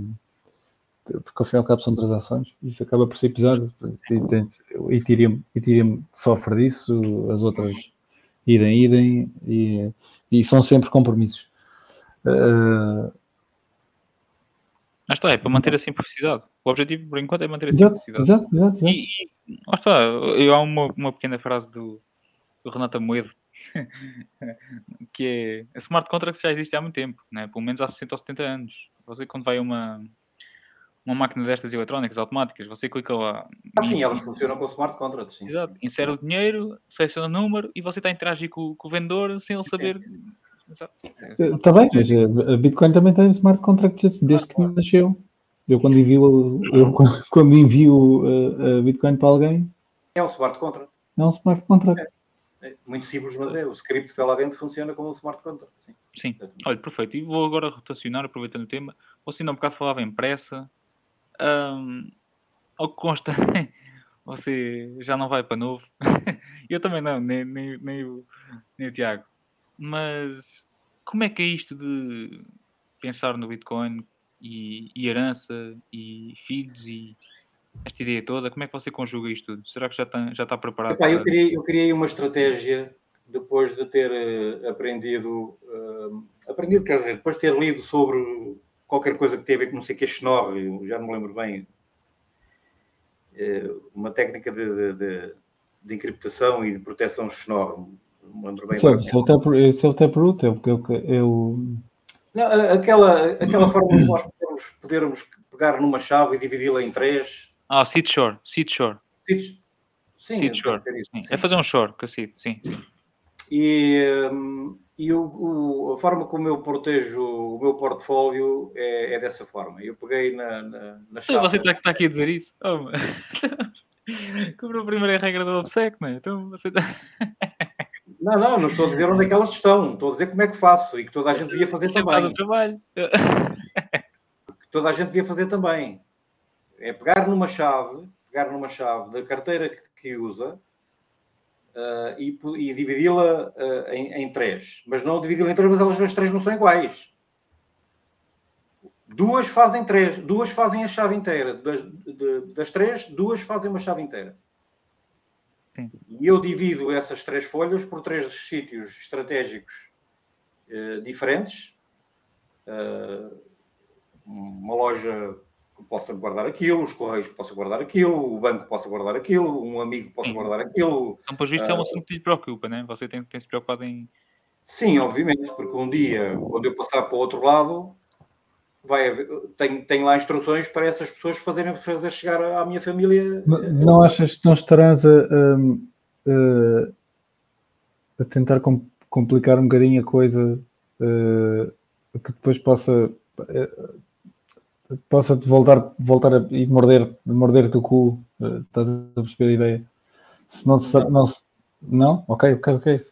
Porque ao fim e ao cabo são transações, isso acaba por ser pesado. O Ethereum, Ethereum sofre disso, as outras idem, idem, e, e são sempre compromissos. Uh, ah, está, é para manter a simplicidade. O objetivo, por enquanto, é manter a exato, simplicidade. Exato, exato, exato. E, e lá está, eu, há uma, uma pequena frase do, do Renato Moedo que é a smart contract já existe há muito tempo, né? pelo menos há 60 ou 70 anos. Você quando vai a uma, uma máquina destas eletrónicas automáticas, você clica lá. Ah, sim, elas funcionam com smart contracts, sim. Exato. Insere o dinheiro, seleciona o número e você está a interagir com, com o vendedor sem ele saber. Está bem, mas a Bitcoin também tem smart contracts desde que nasceu. Eu quando envio, eu, quando envio a, Bitcoin para alguém. É um smart contract. É um smart contract. É. É muito simples, mas é. O script que está lá dentro funciona como um smart contract. Sim. Sim. Olha, perfeito. E vou agora rotacionar, aproveitando o tema. Você ainda um bocado falava em pressa. Um, ao que consta, você já não vai para novo. Eu também não, nem, nem, nem, o, nem o Tiago. Mas como é que é isto de pensar no Bitcoin e, e herança e filhos e esta ideia toda? Como é que você conjuga isto tudo? Será que já está, já está preparado? Epá, para... eu, criei, eu criei uma estratégia depois de ter uh, aprendido, uh, aprendido, quer dizer, depois de ter lido sobre qualquer coisa que teve a ver com não sei o que é Schnorr, já não me lembro bem, uh, uma técnica de, de, de, de, encriptação e de proteção Schnorr, não me lembro bem. Sim, esse é o Taproot, é o... É o... Não, aquela, aquela forma de nós podermos, podermos pegar numa chave e dividi-la em três ah, Seed Shore. Seed Shore. Seed... Sim, seed shore. Isso, sim. É fazer um shore com a Seed, sim. sim. E, e o, o, a forma como eu protejo o meu portfólio é, é dessa forma. Eu peguei na, na, na chave. Você está, está aqui a dizer isso? Oh, Cobrou a primeira regra do obsequio, não é? Então você está. Não, não, não estou a dizer onde é que elas estão. Estou a dizer como é que faço e que toda a gente devia fazer também. trabalho. Que toda a gente devia fazer também. É pegar numa chave, pegar numa chave da carteira que, que usa uh, e, e dividi-la uh, em, em, três. Mas não dividi-la em três, mas elas as três não são iguais. Duas fazem três, duas fazem a chave inteira. Das, de, das três, duas fazem uma chave inteira. Sim. E eu divido essas três folhas por três sítios estratégicos uh, diferentes. Uma loja possa guardar aquilo, os correios possam guardar aquilo, o banco possa guardar aquilo, um amigo possa guardar aquilo. Então, por visto, uh, é um eh, assunto que lhe preocupa, né? Você tem, tem se preocupado em. Sim, obviamente, porque um dia, quando eu passar para o outro lado, vai haver, tenho, tenho lá instruções para essas pessoas fazerem fazer chegar à minha família. Não, não achas que não estarás a, a, a tentar complicar um bocadinho a coisa uh, que depois possa uh, possa te voltar, voltar a, e morder, morder-te o cu? Uh, estás a perceber a ideia? Se não, se, não, se, não? Ok, ok, ok.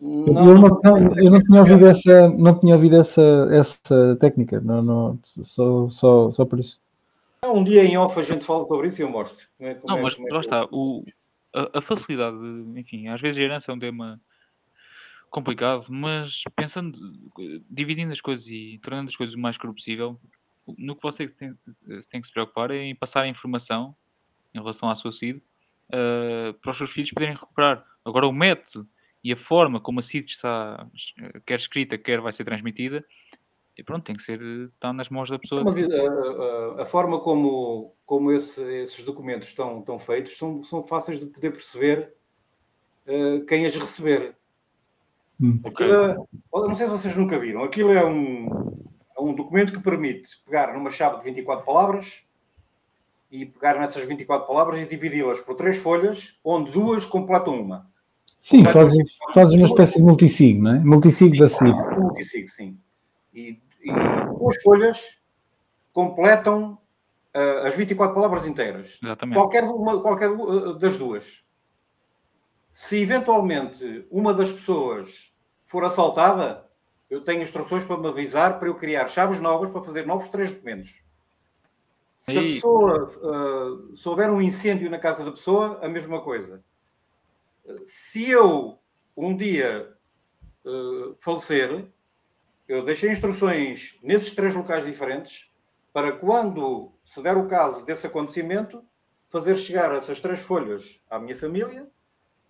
Não, eu, não, não, eu não tinha ouvido essa, não tinha ouvido essa, essa técnica, não, não, só, só, só por isso. Um dia em off a gente fala sobre isso e eu mostro. É, não, é, mas é, lá está, o, a, a, facilidade, enfim, às vezes a herança é um tema complicado, mas pensando, dividindo as coisas e tornando as coisas o mais cru possível, no que você tem, tem que se preocupar é em passar a informação em relação à sua CID uh, para os seus filhos poderem recuperar. Agora, o método e a forma como a CID está, quer escrita, quer vai ser transmitida, e pronto, tem que ser, está nas mãos da pessoa. Mas a, eh, eh, a forma como, como esse, esses documentos estão, estão feitos são, são fáceis de poder perceber uh, quem as receber. Hum. Aquilo é, não sei se vocês nunca viram, aquilo é um, é um documento que permite pegar numa chave de 24 palavras e pegar nessas 24 palavras e dividi-las por três folhas, onde duas completam uma. Sim, fazes, fazes uma espécie de multisig, não é? Multisig da CID. Multisig, sim. E, e duas folhas completam uh, as 24 palavras inteiras. Exatamente. Qualquer, uma, qualquer uh, das duas. Se eventualmente uma das pessoas for assaltada, eu tenho instruções para me avisar para eu criar chaves novas para fazer novos três documentos. Se a pessoa, uh, se houver um incêndio na casa da pessoa, a mesma coisa se eu um dia uh, falecer, eu deixei instruções nesses três locais diferentes para quando se der o caso desse acontecimento, fazer chegar essas três folhas à minha família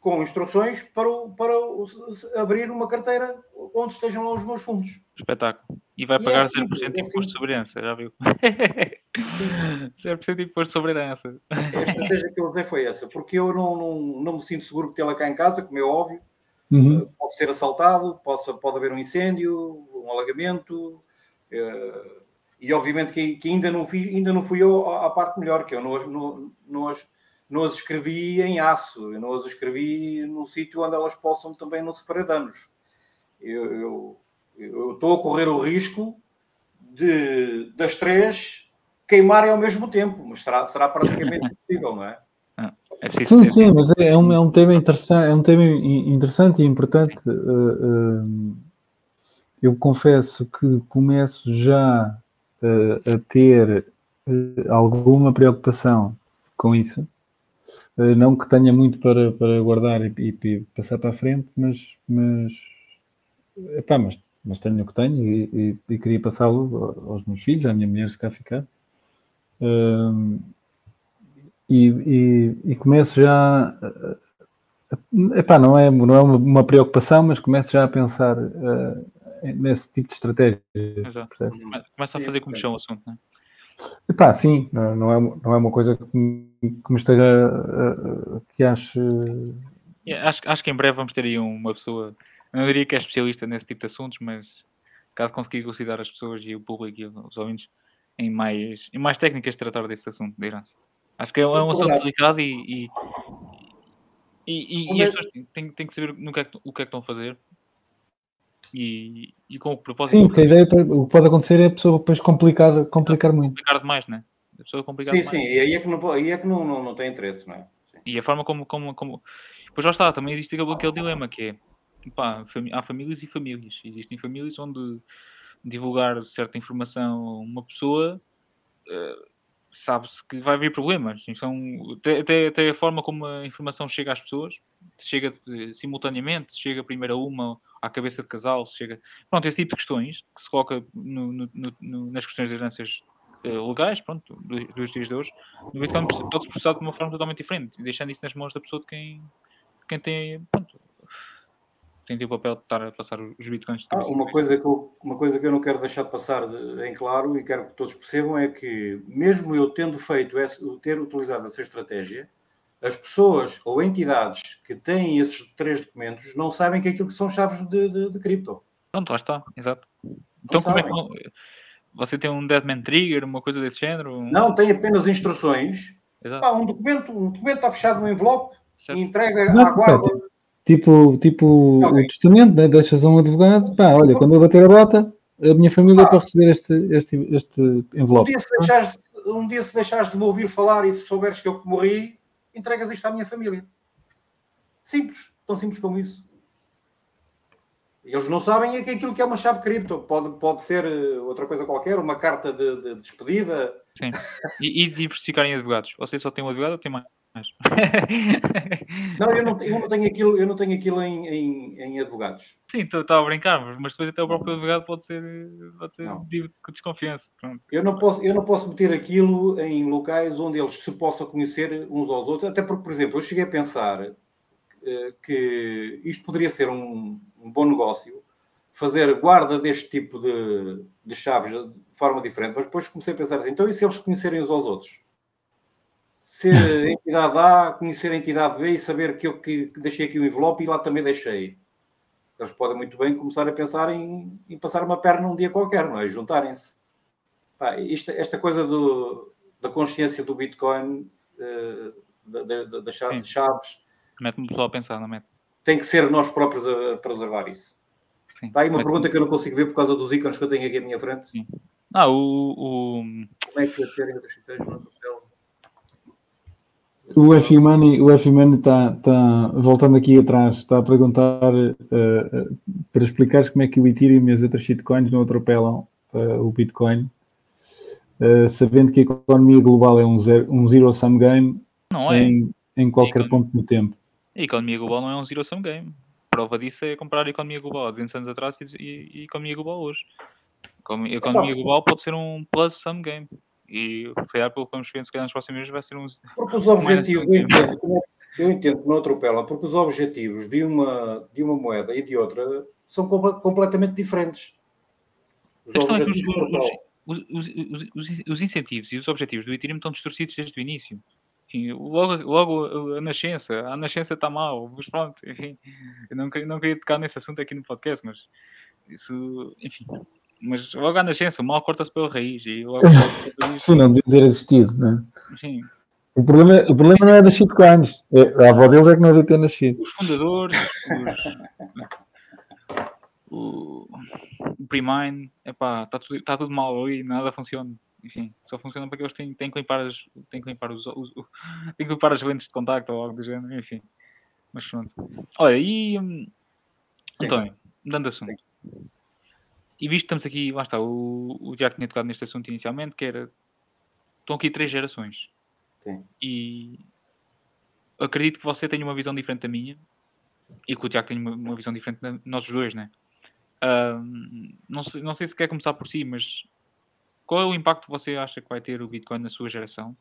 com instruções para, o, para o, abrir uma carteira onde estejam lá os meus fundos. Espetáculo. E vai e pagar é 0% de é imposto sobre herança, já viu? 0% de imposto sobre herança. A estratégia que eu usei foi essa, porque eu não, não, não me sinto seguro de tê-la cá em casa, como é óbvio. Uhum. Pode ser assaltado, pode, pode haver um incêndio, um alagamento. Uh, e obviamente que, que, ainda, não fui, ainda não fui eu à parte melhor, que eu não, não, não, as, não as escrevi em aço, eu não as escrevi num sítio onde elas possam também não sofrer danos. Eu, estou a correr o risco de, das três queimarem ao mesmo tempo, mas será, será praticamente impossível, não é? Ah, é sim, sim, mas é um, é um tema interessante, é um tema interessante e importante. Uh, uh, eu confesso que começo já uh, a ter alguma preocupação com isso. Não que tenha muito para, para guardar e, e, passar para a frente, mas, mas, epá, mas mas tenho o que tenho e, e, e queria passá-lo aos meus filhos, à minha mulher, se cá ficar. Um, e, e, e, começo já. Epá, não é, não é uma, preocupação, mas começo já a pensar uh, nesse tipo de estratégia. Começa a fazer como chão o assunto, não é? Epá, sim, não é, não é uma coisa que me, que me esteja. Uh, que ache. Yeah, acho, acho que em breve vamos ter aí uma pessoa não diria que é especialista nesse tipo de assuntos, mas caso conseguir elucidar as pessoas e o público e os ouvintes em mais, em mais técnicas de tratar desse assunto de herança. Acho que é, é um assunto delicado e, e, e, e, as pessoas têm, têm, que saber no que é que, o que é que estão a fazer e, e com o propósito. Sim, porque a ideia, o que pode acontecer é a pessoa depois complicar, complicar muito. Complicar demais, né? Pessoa complicar sim, demais. sim, e aí é que não, aí é que não, não, não tem interesse, não é? Sim. E a forma como. como, como... Pois já está, também existe aquele, aquele dilema que é. Pá, há famílias e famílias. Existem famílias onde divulgar certa informação a uma pessoa uh, sabe-se que vai haver problemas. Então, até, até, até, a forma como a informação chega às pessoas, chega simultaneamente, chega primeiro a uma, à cabeça de casal, chega. Pronto, esse tipo de questões que se coloca no, no, no, nas questões das heranças legais, pronto, dos, dos dias de hoje, no Bitcoin pode-se processar de uma forma totalmente diferente, deixando isso nas mãos da pessoa de quem, quem tem, pronto, tem o papel de estar a passar os bitcoins. Ah, uma, coisa que eu, uma coisa que eu não quero deixar de passar em claro e quero que todos percebam é que, mesmo eu tendo feito, ter utilizado essa estratégia, as pessoas ou entidades que têm esses três documentos não sabem que aquilo que são chaves de, de, de cripto. Pronto, lá está, exato. Então, como é que você tem um Deadman Trigger, uma coisa desse género? Um... Não, tem apenas instruções. Pá, um, documento, um documento está fechado no envelope certo. e entrega não, à guarda. Tipo, tipo okay. o testamento, né? deixas a um advogado, pá, olha, quando eu bater a bota, a minha família ah. para receber este, este, este envelope. Um dia, se deixares, um dia se deixares de me ouvir falar e se souberes que eu morri, entregas isto à minha família. Simples, tão simples como isso. Eles não sabem é que aquilo que é uma chave cripto pode, pode ser eh, outra coisa qualquer, uma carta de, de despedida. Sim. E, e diversificarem advogados. Você só tem um advogado ou tem mais? não, eu não, eu não tenho aquilo, eu não tenho aquilo em, em, em advogados. Sim, estava a brincar, mas depois até o próprio advogado pode ser, pode ser de desconfiança. Pronto. Eu, não posso, eu não posso meter aquilo em locais onde eles se possam conhecer uns aos outros, até porque, por exemplo, eu cheguei a pensar uh, que isto poderia ser um, um, bom negócio, fazer guarda deste tipo de, de chaves de forma diferente, mas depois comecei a pensar assim, então e se eles se conhecerem uns aos outros? ser a entidade A, conhecer a entidade B e saber que eu que deixei aqui o envelope e lá também deixei. Eles podem muito bem começar a pensar em, em passar uma perna um dia qualquer, não é? Juntarem-se. Esta coisa do, da consciência do Bitcoin, uh, das chaves, chaves mete-me pessoal a pensar, não mete? Tem que ser nós próprios a, a preservar isso. Sim. Está aí uma pergunta que eu não consigo ver por causa dos ícones que eu tenho aqui à minha frente. Sim. Ah, o, o... Como é que eu quero no papel? O F Money, o F Money está, está, voltando aqui atrás, está a perguntar uh, para explicares como é que o Ethereum e as outras shitcoins não atropelam uh, o Bitcoin, uh, sabendo que a economia global é um zero, um zero sum game não é. em, em qualquer ponto do tempo. A economia global não é um zero sum game. Prova disso é comparar a economia global há 200 anos atrás e, e a economia global hoje. A economia global pode ser um plus sum game. E se calhar, pelo que vamos ver, se calhar nos próximos meses vai ser um. Porque os objetivos, eu entendo, eu entendo que não atropela, porque os objetivos de uma, de uma moeda e de outra são completamente diferentes. Os, objetivos os, os, os, incentivos e os objetivos do Ethereum estão distorcidos desde o início. Enfim, logo, logo a nascença, a nascença está mal, mas pronto, enfim, eu não, não queria tocar nesse assunto aqui no podcast, mas isso, enfim, mas logo à nascença, o mal corta-se pela raiz. E logo Sim, não devia ter existido, né? Sim. O problema, o problema não é das shitcoins. É, a avó deles é que não devia ter nascido. Os fundadores, os, o, o Premine, está tudo, tá tudo mal ali, nada funciona. Enfim, só funciona porque eles têm, têm que limpar as, têm que limpar os, os, os têm que limpar as lentes de contacto ou algo do género, enfim. Mas pronto. Olha, e hum, António, mudando de assunto. E visto que estamos aqui, lá está, o, o Tiago tinha tocado neste assunto inicialmente, que era. Estão aqui três gerações. Sim. E acredito que você tenha uma visão diferente da minha e que o Tiago tenha uma, uma visão diferente de nós dois, né? Um, não, sei, não sei se quer começar por si, mas qual é o impacto que você acha que vai ter o Bitcoin na sua geração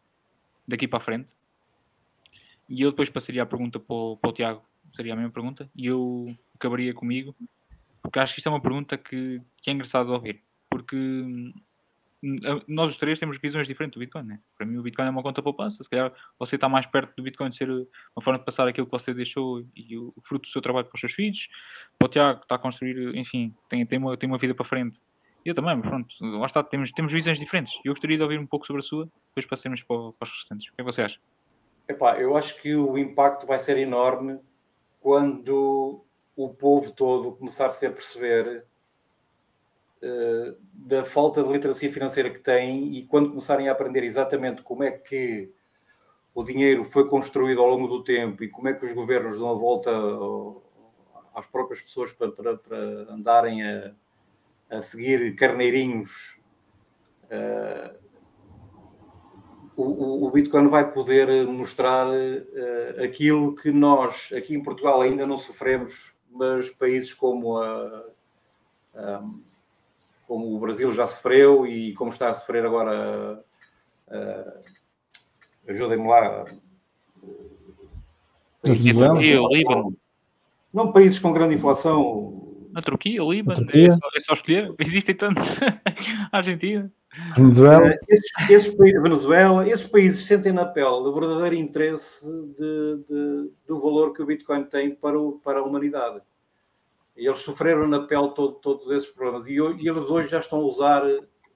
daqui para a frente? E eu depois passaria a pergunta para o, para o Tiago, seria a mesma pergunta, e eu acabaria comigo porque acho que isto é uma pergunta que, que é engraçado de ouvir. Porque hum, nós os três temos visões diferentes do Bitcoin, né? Para mim o Bitcoin é uma conta poupança. Se calhar você está mais perto do Bitcoin de ser uma forma de passar aquilo que você deixou e o fruto do seu trabalho para os seus filhos. Para o Tiago está a construir, enfim, tem, tem, uma, tem uma vida para frente. Eu também, mas pronto, lá está, temos, temos visões diferentes. Eu gostaria de ouvir um pouco sobre a sua, depois passemos para, para os restantes. O que é que você acha? Epá, eu acho que o impacto vai ser enorme quando o povo todo começar-se a perceber uh, da falta de literacia financeira que tem e quando começarem a aprender exatamente como é que o dinheiro foi construído ao longo do tempo e como é que os governos dão a volta às próprias pessoas para, para, para andarem a, a, seguir carneirinhos. Uh, o, o, Bitcoin vai poder mostrar uh, aquilo que nós aqui em Portugal ainda não sofremos, mas países como, a, um, como o Brasil já sofreu e como está a sofrer agora, uh, ajudem-me lá. Líbano. Não países com grande inflação. Na Turquia, o Líbano, é só, é só escolher. Existem tantos. Argentina. Venezuela. Uh, esses, esses, Venezuela, esses países sentem na pele o verdadeiro interesse de, de, do valor que o Bitcoin tem para, o, para a humanidade. E eles sofreram na pele todo, todos esses problemas e, e, eles hoje já estão a usar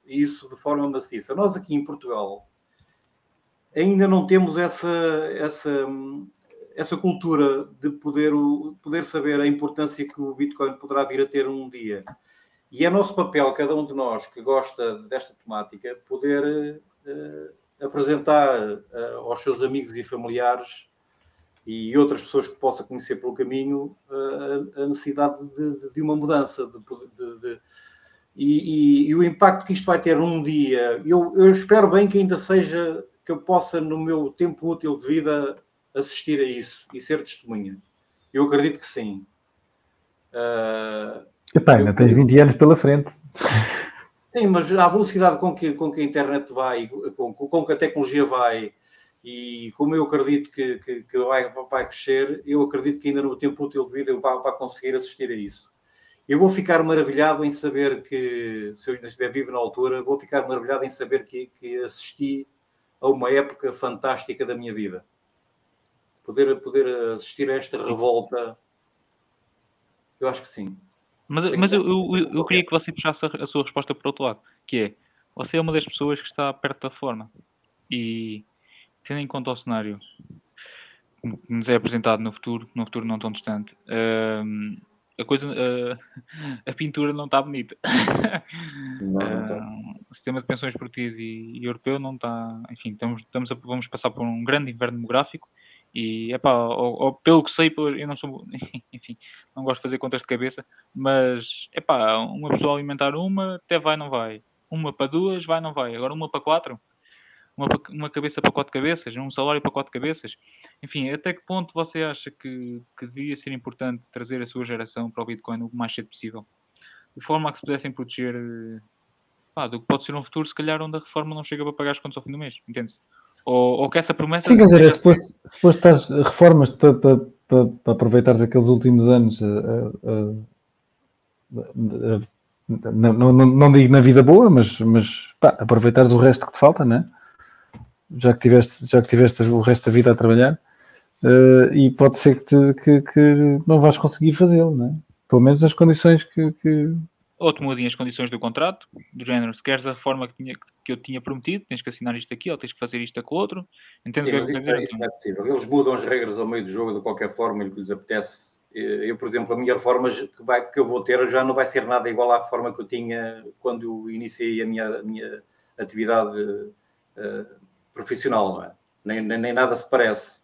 isso de forma maciça. Nós aqui em Portugal ainda não temos essa, essa, essa cultura de poder, poder saber a importância que o Bitcoin poderá vir a ter um dia. E é nosso papel, cada um de nós que gosta desta temática, poder uh, apresentar uh, aos seus amigos e familiares e outras pessoas que possa conhecer pelo caminho uh, a necessidade de, de, uma mudança. De, de, e, e, e, o impacto que isto vai ter um dia, eu, eu espero bem que ainda seja que eu possa, no meu tempo útil de vida, assistir a isso e ser testemunha. Eu acredito que sim. Uh, Epá, ainda tens 20 anos pela frente. Sim, mas a velocidade com que, com que a internet vai, com, com que a tecnologia vai, e como eu acredito que, que, que vai, vai, crescer, eu acredito que ainda no tempo útil de vida eu vá, vá conseguir assistir a isso. Eu vou ficar maravilhado em saber que, se eu ainda estiver vivo na altura, vou ficar maravilhado em saber que, que assisti a uma época fantástica da minha vida. Poder, poder assistir a esta revolta, eu acho que sim. Mas, mas eu, eu, eu, eu queria que você puxasse a, a, sua resposta para o outro lado, que é, você é uma das pessoas que está perto da forma. E tendo em conta o cenário que nos é apresentado no futuro, no futuro não tão distante, uh, a coisa, uh, a pintura não está bonita. Não, não está. Uh, o sistema de pensões português e, e, europeu não está, enfim, estamos, estamos a, vamos passar por um grande inverno demográfico e, epá, ou, ou, pelo que sei, eu não sou, enfim, não gosto de fazer contas de cabeça, mas, epá, uma pessoa alimentar uma, até vai, não vai. Uma para duas, vai, não vai. Agora uma para quatro, uma, uma cabeça para quatro cabeças, um salário para quatro cabeças. Enfim, até que ponto você acha que, que devia ser importante trazer a sua geração para o Bitcoin o mais cedo possível? De forma a que se pudessem proteger pá, do que pode ser um futuro, se calhar, onde a reforma não chega para pagar as contas ao fim do mês, entende-se? Ou, ou, que essa promessa. Sim, quer dizer, é suposto, suposto estás reformas para, para, para, para aproveitares aqueles últimos anos. Uh, uh, uh, não, não, não, digo na vida boa, mas, mas pá, aproveitares o resto que te falta, né? já que tiveste, já que tiveste o resto da vida a trabalhar, uh, e pode ser que, te, que, que, não vais conseguir fazê-lo, né? pelo menos nas condições que, que, ou te mudem as condições do contrato, do género, se queres a reforma que, tinha, que eu tinha prometido, tens que assinar isto aqui, ou tens que fazer isto aquilo outro. Entendes Sim, o que é, isso não é possível. Eles mudam as regras ao meio do jogo de qualquer forma, e que lhes apetece. Eu, por exemplo, a minha reforma que, vai, que eu vou ter já não vai ser nada igual à reforma que eu tinha quando iniciei a minha, a minha atividade uh, profissional, não é? Nem, nem, nem nada se parece.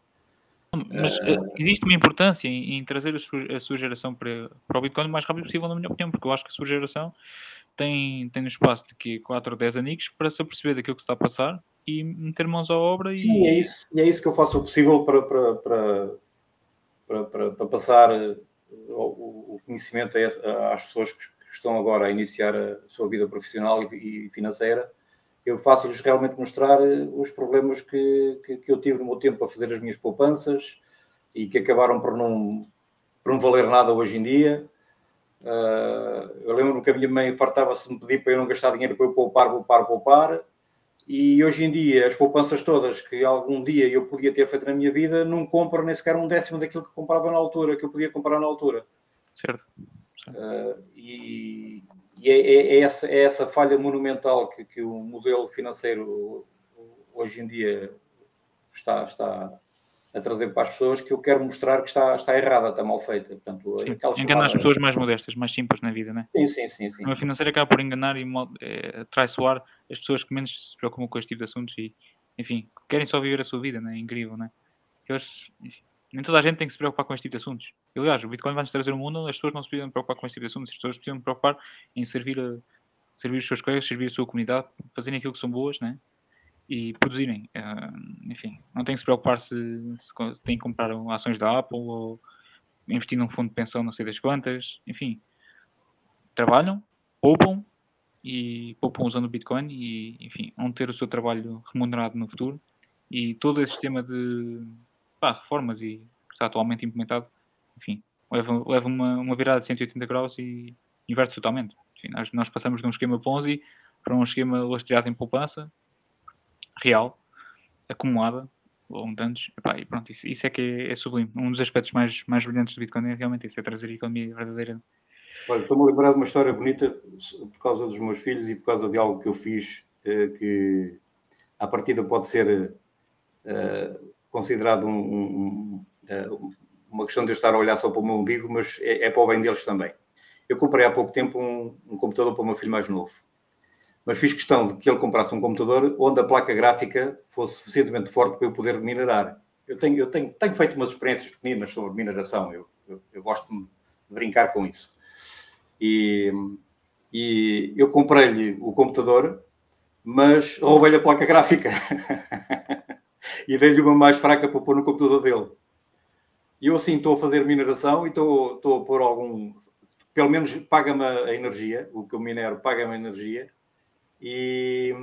Mas uh, existe uma importância em, em trazer a sua, a sua, geração para, para o Bitcoin o mais rápido possível, na minha opinião, porque eu acho que a sua geração tem, tem um espaço de que 4 ou 10 anos para se aperceber daquilo que está a passar e meter mãos à obra. Sim, e... é isso, é isso que eu faço o possível para, para, para, para, para, para passar eh, o, o conhecimento às pessoas que estão agora a iniciar a sua vida profissional e, e financeira eu faço-lhes realmente mostrar eh, os problemas que, que, que, eu tive no meu tempo a fazer as minhas poupanças e que acabaram por não, por não valer nada hoje em dia. Uh, eu lembro que a minha mãe fartava-se de me pedir para eu não gastar dinheiro para eu poupar, poupar, poupar. E hoje em dia, as poupanças todas que algum dia eu podia ter feito na minha vida, não compro nem sequer um décimo daquilo que comprava na altura, que eu podia comprar na altura. Certo. certo. Uh, e, e é, é, é, essa, é essa falha monumental que, que o modelo financeiro hoje em dia está, está a trazer para as pessoas que eu quero mostrar que está, está errada, está mal feita. Portanto, sim, engana chamada... as pessoas mais modestas, mais simples na vida, né? Sim, sim, sim. sim. A financeira acaba por enganar e é, traiçoar as pessoas que menos se preocupam com este tipo de assuntos e, enfim, querem só viver a sua vida, né? é incrível, né? Eles, enfim, nem toda a gente tem que se preocupar com este tipo de assuntos. E, aliás, o Bitcoin vai nos trazer um mundo onde as pessoas não se precisam preocupar com este tipo de assuntos, as pessoas precisam preocupar em servir, a, servir os seus colegas, servir a sua comunidade, fazerem aquilo que são boas, né? E produzirem. Uh, enfim, não tem que se preocupar se, se, tem que comprar ações da Apple ou investir num fundo de pensão, não sei das quantas, enfim. Trabalham, poupam e poupam usando o Bitcoin e, enfim, vão ter o seu trabalho remunerado no futuro. E todo esse sistema de pá, reformas e que está atualmente implementado, enfim, leva, leva uma, uma virada de 180 graus e inverte totalmente. Enfim, nós, nós passamos de um esquema Ponzi para um esquema lastreado em poupança real, acumulada, ou tantos, epá, e pronto, isso, isso é que é, é, sublime. Um dos aspectos mais, mais brilhantes do Bitcoin é realmente isso, é trazer a economia verdadeira. Estou-me a lembrar de uma história bonita por causa dos meus filhos e por causa de algo que eu fiz eh, que à partida pode ser eh, considerado um, um, eh, uma questão de eu estar a olhar só para o meu umbigo, mas é, é para o bem deles também. Eu comprei há pouco tempo um, um computador para o meu filho mais novo mas fiz questão de que ele comprasse um computador onde a placa gráfica fosse suficientemente forte para eu poder minerar. Eu tenho, eu tenho, tenho feito umas experiências pequenas sobre mineração, eu, eu, eu gosto de brincar com isso. E, e eu comprei-lhe o computador, mas roubei-lhe a placa gráfica e dei-lhe uma mais fraca para pôr no computador dele. E eu assim estou a fazer mineração e estou, estou a pôr algum. Pelo menos paga-me a energia, o que eu minero paga-me a energia e,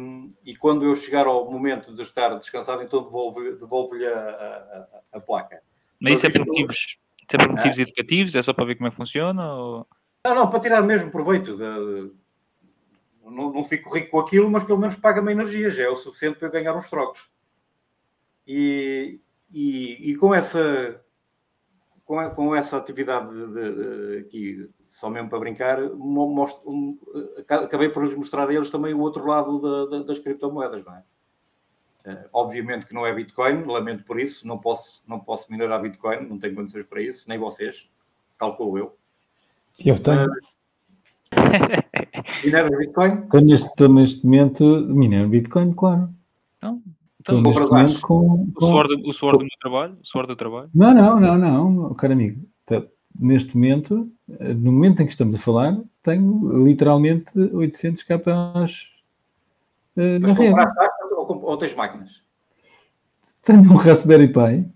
e, quando eu chegar ao momento de estar descansado, então devolvo-lhe devolvo a, a, a, placa. Mas isso é por motivos, isso é por motivos é? educativos? É só para ver como é que funciona? Ou... Não, não, para tirar mesmo proveito. De, não, não fico rico com aquilo, mas pelo menos paga-me energia, já é o suficiente para eu ganhar uns trocos. E, e, e com essa com, com essa atividade de, de, aqui só mesmo para brincar, mostro, um, acabei por lhes mostrar a eles também o outro lado da, da, das criptomoedas, não é? Uh, obviamente que não é Bitcoin, lamento por isso, não posso, não posso minerar Bitcoin, não tenho condições para isso, nem vocês, calculo eu. Eu tenho. Uh, Bitcoin? Estou neste, neste momento, minero Bitcoin, claro. Não, então, estou neste momento com, com... O, suor do, o suor do meu trabalho? O suor do trabalho? Não, não, não, não, caro amigo. Neste momento, no momento em que estamos a falar, tenho literalmente 800 capas uh, na rede. Ou, ou tens máquinas? Tenho um Raspberry Pi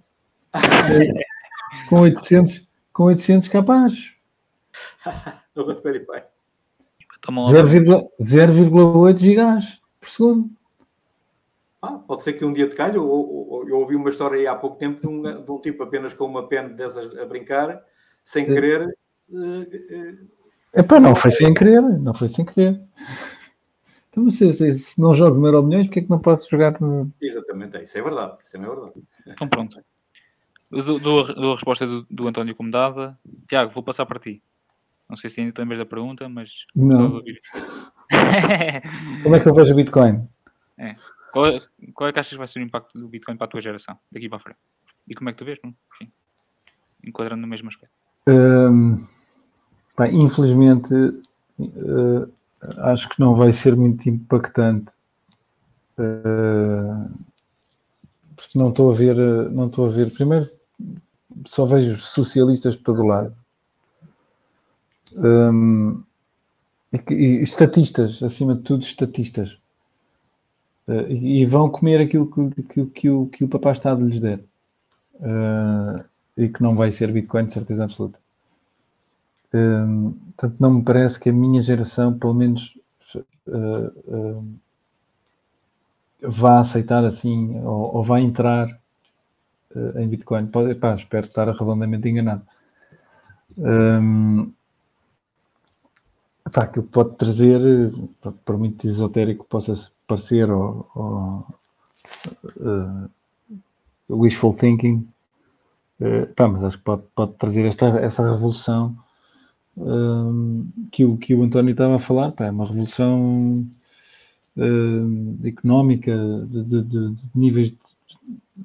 com 800, com 800 capas. o Raspberry Pi. 0,8 gigas por segundo. Ah, pode ser que um dia te calhe. Eu, eu, ouvi uma história aí há pouco tempo de um, de um tipo apenas com uma pen dessas a brincar, sem querer, Epá, não foi sem querer, não foi sem querer. Então, se, se, se não jogo no Euro Milhões, porque é que não posso jogar no... Exatamente, é, isso é verdade, isso é verdade. Então pronto. Dou, a resposta do, do, António como dada. Tiago, vou passar para ti. Não sei se ainda te lembras da pergunta, mas... Não. como é que eu vejo o Bitcoin? É. Qual, é, qual é que achas que vai ser o impacto do Bitcoin para a tua geração, daqui para a frente? E como é que tu vês? Enfim, enquadrando no mesmo aspecto. Um, pá, infelizmente, uh, acho que não vai ser muito impactante. Uh, porque não estou a ver, não estou a ver. Primeiro, só vejo socialistas para todo lado. Um, e, e, estatistas, acima de tudo, estatistas. Uh, e, e, vão comer aquilo que, que, que, o, que o papá está a lhes der. Uh, e que não vai ser Bitcoin de certeza absoluta. Um, portanto, não me parece que a minha geração, pelo menos, uh, uh, vá aceitar assim ou, ou vá entrar uh, em Bitcoin. Pode, espero estar redondamente enganado. Um, pá, aquilo pode trazer, por muito esotérico possa parecer, ou, ou wishful thinking, pá, mas acho que pode, pode trazer esta, essa revolução que, o, que o António estava a falar. Pá, é uma revolução uh, económica, de, de, de, de níveis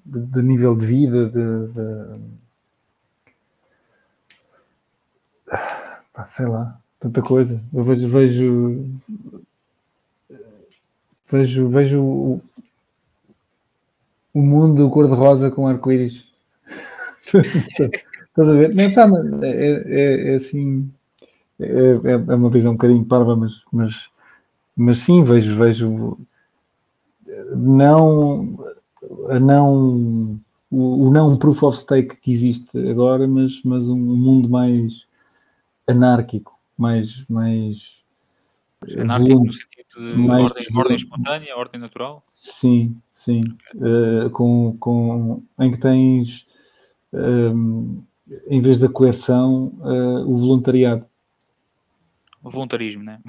de, nível de vida, de, pá, sei lá, tanta coisa. Eu vejo, vejo, vejo, vejo o mundo cor-de-rosa com arco-íris. Estás a ver? Não, tá, é, é, é assim. É, é, é uma visão um bocadinho parva, mas, mas, mas sim, vejo, vejo não, não o, o não proof of stake que existe agora, mas, mas um mundo mais anárquico, mais, mais anárquico no sentido de mais ordem, ordem espontânea, ordem natural? Sim, sim. Uh, com, com, em que tens, um, em vez da coerção, uh, o voluntariado. O voluntarismo, né?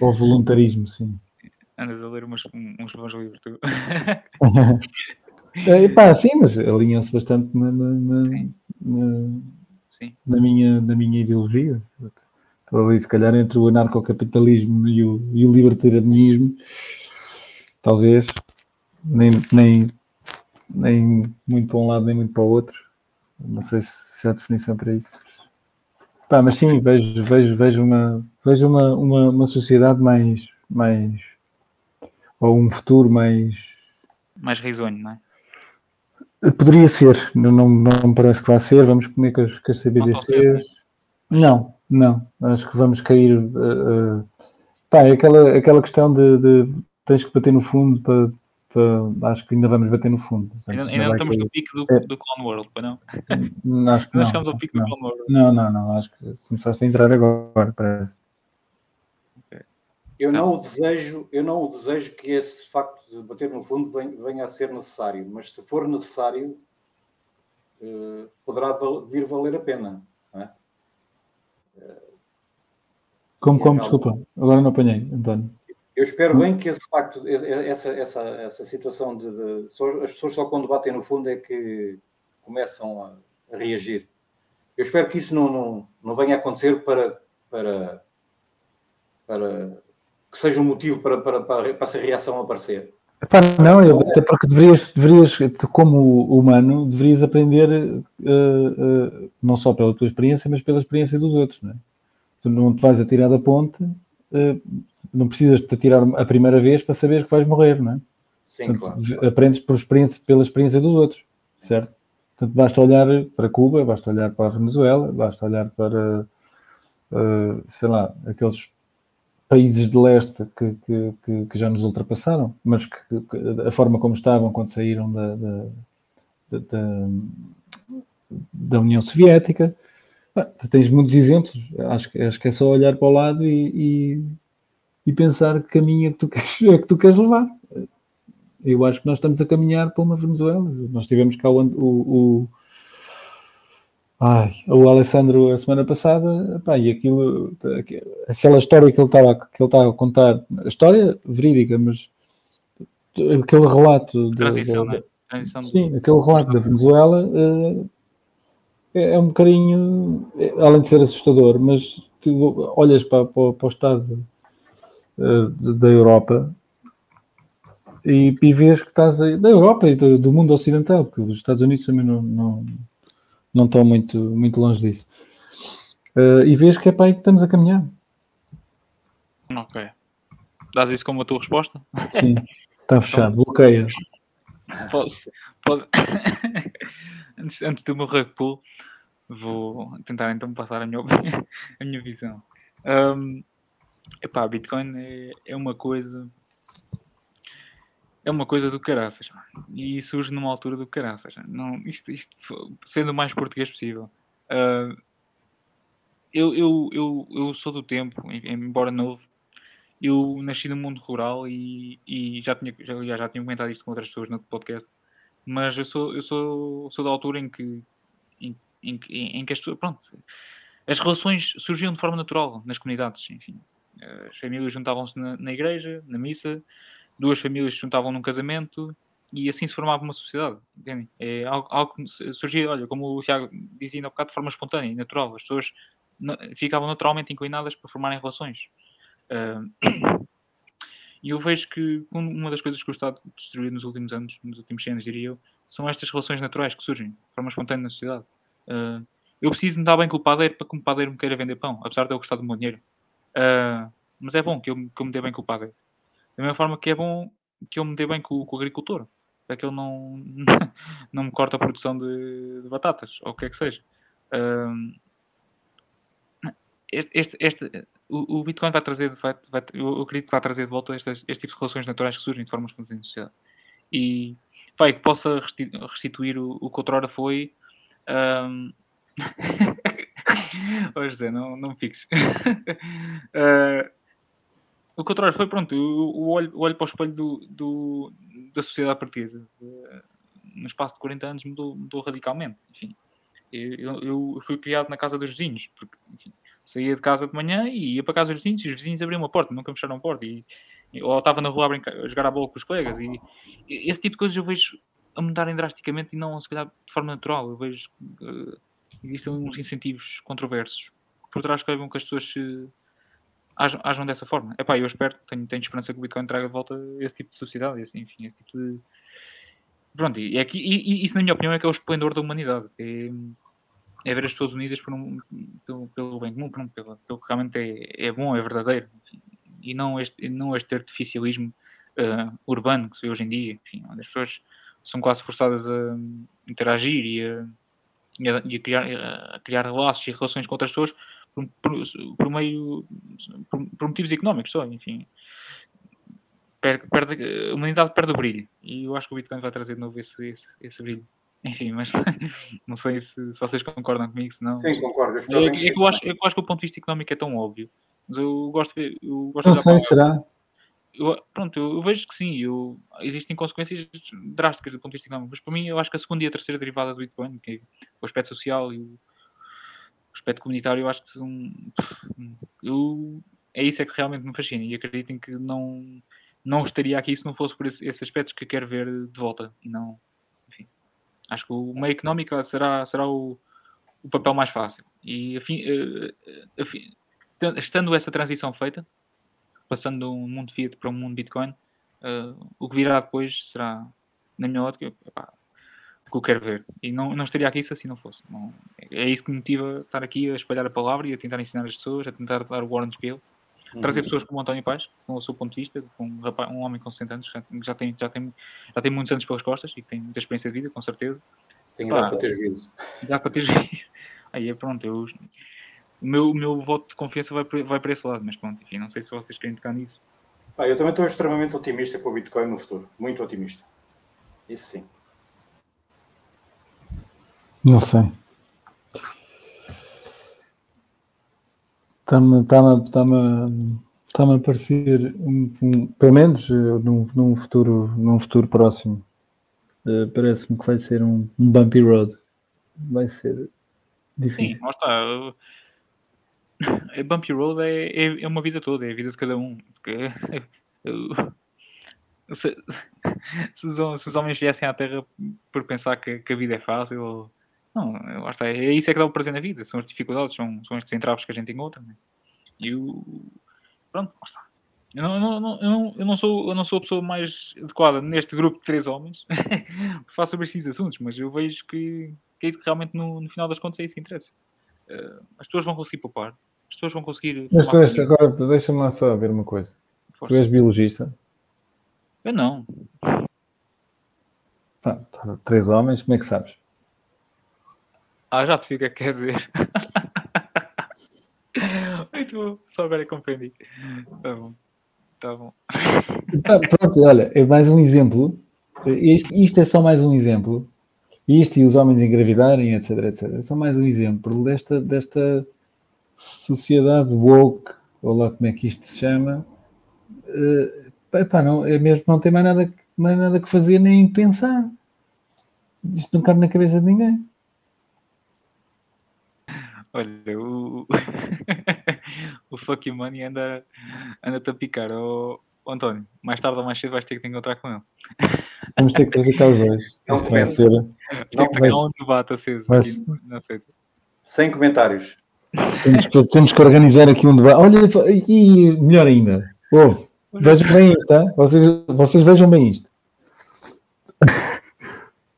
Ou voluntarismo, sim. Andas a ler uns, uns bons livros, tu. é, pá, sim, mas alinham-se bastante na, na, na, na, minha, na minha ideologia. Estou ali, se calhar, entre o anarcocapitalismo e o, e o libertarianismo, talvez, nem, nem, nem muito para um lado, nem muito para o outro. Não sei se há definição para isso. Pá, mas sim, vejo, vejo, vejo, uma, vejo uma, uma, uma sociedade mais, mais. ou um futuro mais. mais risonho, não é? Poderia ser, não, não, não me parece que vai ser. Vamos comer com as, com as CBDCs. Não, não. Acho que vamos cair. Uh, uh, pá, é aquela, aquela questão de, de, tens que bater no fundo para, para. Acho que ainda vamos bater no fundo. Ainda, ainda não estamos cair. no pico do, é. do Clone World, não? Acho que não. Chegamos ao pico do Clone World. Não, não, não. Acho que começaste a entrar agora, parece. Eu não, o desejo, eu não o desejo que esse facto de bater no fundo venha, a ser necessário, mas se for necessário, uh, poderá vir valer a pena. É? Como, como, desculpa, agora não apanhei, António. Eu espero bem que esse facto, essa, essa, essa situação de, de, as pessoas só quando batem no fundo é que começam a, a reagir. Eu espero que isso não, não, não venha a acontecer para, para, para que seja um motivo para, para, para, para essa reação aparecer. Epá, não, eu, até porque deverias, deverias, como humano, deverias aprender uh, uh, não só pela tua experiência, mas pela experiência dos outros. Não é? Tu não te vais atirar da ponte, não precisas te atirar a primeira vez para saber que vais morrer, não é? Sim, Portanto, claro. Aprendes por experiência, pela experiência dos outros, certo? Portanto, basta olhar para Cuba, basta olhar para a Venezuela, basta olhar para, sei lá, aqueles países de leste que, que, que, já nos ultrapassaram, mas que, que, a forma como estavam quando saíram da, da, da, da União Soviética. Ah, tens muitos exemplos, acho, acho que é só olhar para o lado e, e, e pensar que caminho é que, tu queres, é que tu queres levar. Eu acho que nós estamos a caminhar para uma Venezuela. Nós tivemos cá o, o Ai, o Alessandro a semana passada, pá, e aquilo, aquela história que ele estava que ele estava a contar, a história verídica, mas aquele relato de, Transição, de, é? sim, aquele relato da Venezuela uh, é, é, um bocadinho, é, além de ser assustador, mas tu olhas para, para, para o estado uh, da Europa e, e vês que estás aí, da Europa e do, do, mundo ocidental, porque os Estados Unidos também não, não não estou muito, muito longe disso. Uh, e vês que é para aí que estamos a caminhar. Ok. Dás isso como a tua resposta? Sim, está fechado, bloqueia. Posso, posso... antes, antes do meu rug pull, vou tentar então passar a minha, a minha visão. Um, epá, Bitcoin é, é uma coisa é uma coisa do caraças. E surge numa altura do caraças. Não, isto, isto sendo o mais português possível. Uh, eu, eu, eu, eu sou do tempo, embora novo, eu nasci no mundo rural e, e já, tinha, já, já tinha comentado isto com outras pessoas no podcast, mas eu sou, eu sou, sou da altura em que, em, em, em que as pronto, as relações surgiam de forma natural nas comunidades, enfim. As famílias juntavam-se na, na igreja, na missa, duas famílias se juntavam num casamento e assim se formava uma sociedade? É algo, algo que surgia, olha, como o Tiago dizia há bocado, de forma espontânea e natural. As pessoas ficavam naturalmente inclinadas para formarem relações. Uh, e eu vejo que uma das coisas que o Estado destruiu nos últimos anos, nos últimos anos, diria eu, são estas relações naturais que surgem de forma espontânea na sociedade. Uh, eu preciso me dar bem com o padeiro para que o padeiro me queira vender pão, apesar de eu gostar do meu dinheiro. Uh, mas é bom que eu, que eu me dê bem com o padeiro. Da mesma forma que é bom que eu me dê bem com, com o agricultor. para que ele não, não me corte a produção de, de batatas, ou o que é que seja. Um, este, este, este, o, o, Bitcoin vai trazer, vai, vai, eu acredito que vai trazer de volta este, este tipo de relações naturais que surgem de formas como na sociedade. E vai, que possa restituir o, o que outrora foi. Um... oh, não, não me fiques. uh, o que outrora foi, pronto, eu, olho, olho para o espelho do, do, da sociedade portuguesa. No espaço de 40 anos mudou, mudou radicalmente. Enfim, eu, eu, fui criado na casa dos vizinhos, porque enfim, saía de casa de manhã e ia para casa dos vizinhos e os vizinhos abriam uma porta, nunca fecharam a porta. E, ou estava na rua a, brincar, a jogar a bola com os colegas. E, e, esse tipo de coisas eu vejo a mudarem drasticamente e não, se calhar, de forma natural. Eu vejo que uh, existem uns incentivos controversos por trás que levam que as pessoas se ajam, dessa forma. Epá, eu espero, tenho, tenho esperança que o Bitcoin traga de volta esse tipo de sociedade, esse, enfim, esse tipo de. Pronto, e, é e, e, isso, na minha opinião, é que é o esplendor da humanidade. É, é ver as pessoas unidas por um, pelo, pelo bem comum, pelo, pelo, pelo que realmente é, é bom, é verdadeiro. E não este, não este artificialismo uh, urbano que se vê hoje em dia, enfim, onde as pessoas são quase forçadas a interagir e a, e a, e a criar, a criar laços e relações com outras pessoas por, por, por meio por, por, motivos económicos só, enfim. Perde, perde, a humanidade perde o brilho e eu acho que o Bitcoin vai trazer de novo esse, esse, esse brilho. Enfim, mas não sei se, se vocês concordam comigo, se não. Sim, concordo. Eu, é, é, que eu, acho, eu acho que o ponto de vista económico é tão óbvio, mas eu gosto de ver. Eu gosto não de sei, será? Eu, pronto, eu, eu, vejo que sim, eu, existem consequências drásticas do ponto de vista económico, mas para mim eu acho que a segunda e a terceira derivada do Bitcoin, que é o aspecto social e o, o aspecto comunitário, eu acho que são. Eu, é isso é que realmente me fascina e acreditem que não, não estaria aqui se não fosse por esses aspectos que quero ver de volta e não. Acho que o meio económico será, será o, o papel mais fácil. E afim, afim, estando essa transição feita, passando de um mundo Fiat para um mundo Bitcoin, uh, o que virá depois será, na minha ótica, epá, o que eu quero ver. E não, não estaria aqui se assim não fosse. Não, é isso que me motiva estar aqui a espalhar a palavra e a tentar ensinar as pessoas, a tentar dar o Warren Spiel. Uhum. Trazer pessoas como o António Paz, com o seu ponto de vista, com um, rapaz, um homem com 60 anos, que já tem, já, tem, já tem muitos anos pelas costas e que tem muita experiência de vida, com certeza. Tem idade para ter juízo. Dá para ter juízo. Aí é pronto, eu o meu, o meu voto de confiança vai, vai para esse lado, mas pronto, enfim, não sei se vocês querem tocar nisso. Ah, eu também estou extremamente otimista com o Bitcoin no futuro, muito otimista. Isso sim. Não sei. Está-me tá tá tá a parecer, um, um, pelo menos eh, num, num, futuro, num futuro próximo, uh, parece-me que vai ser um, um bumpy road. Vai ser difícil. Sim, lá está. A Bumpy Road é, é, é, uma vida toda, é a vida de cada um. Se, se, os, se, os, homens viessem à Terra por pensar que, que a vida é fácil, não, lá está, é isso é que dá o prazer na vida, são as dificuldades, são, são estes entraves que a gente encontra. Né? E o. Pronto, lá está. Eu não, eu, não, eu, não, eu, não sou, eu não sou a pessoa mais adequada neste grupo de três homens para falar sobre estes assuntos, mas eu vejo que, que é isso que realmente no, no final das contas é isso que interessa. Uh, as pessoas vão conseguir poupar, as pessoas vão conseguir. Mas tu és, agora deixa-me lá só ver uma coisa. Força. Tu és biologista? Eu não. Tá, tá, três homens, como é que sabes? Ah, já percebi o que é que quer dizer. Muito bom, só agora é compreendi. Tá bom. Tá bom. Tá, pronto, olha, é mais um exemplo. Isto, isto é só mais um exemplo. Isto e os homens engravidarem, etc, etc. É só mais um exemplo desta, desta sociedade woke, ou lá como é que isto se chama, uh, epá, não, é mesmo não tem mais nada, mais nada que fazer nem pensar. Isto não cabe na cabeça de ninguém. Olha, o, o fuck money anda, anda-te a picar. Oh, António, mais tarde ou mais cedo vais ter que te encontrar com ele. Vamos ter que trazer cá os dois. Não vai ser. Não, vai, um debate aceso. Vai, Sem comentários. Temos que, temos que organizar aqui um debate. Olha, e melhor ainda, ouve, vejam bem isto, tá? vocês, vocês vejam bem isto.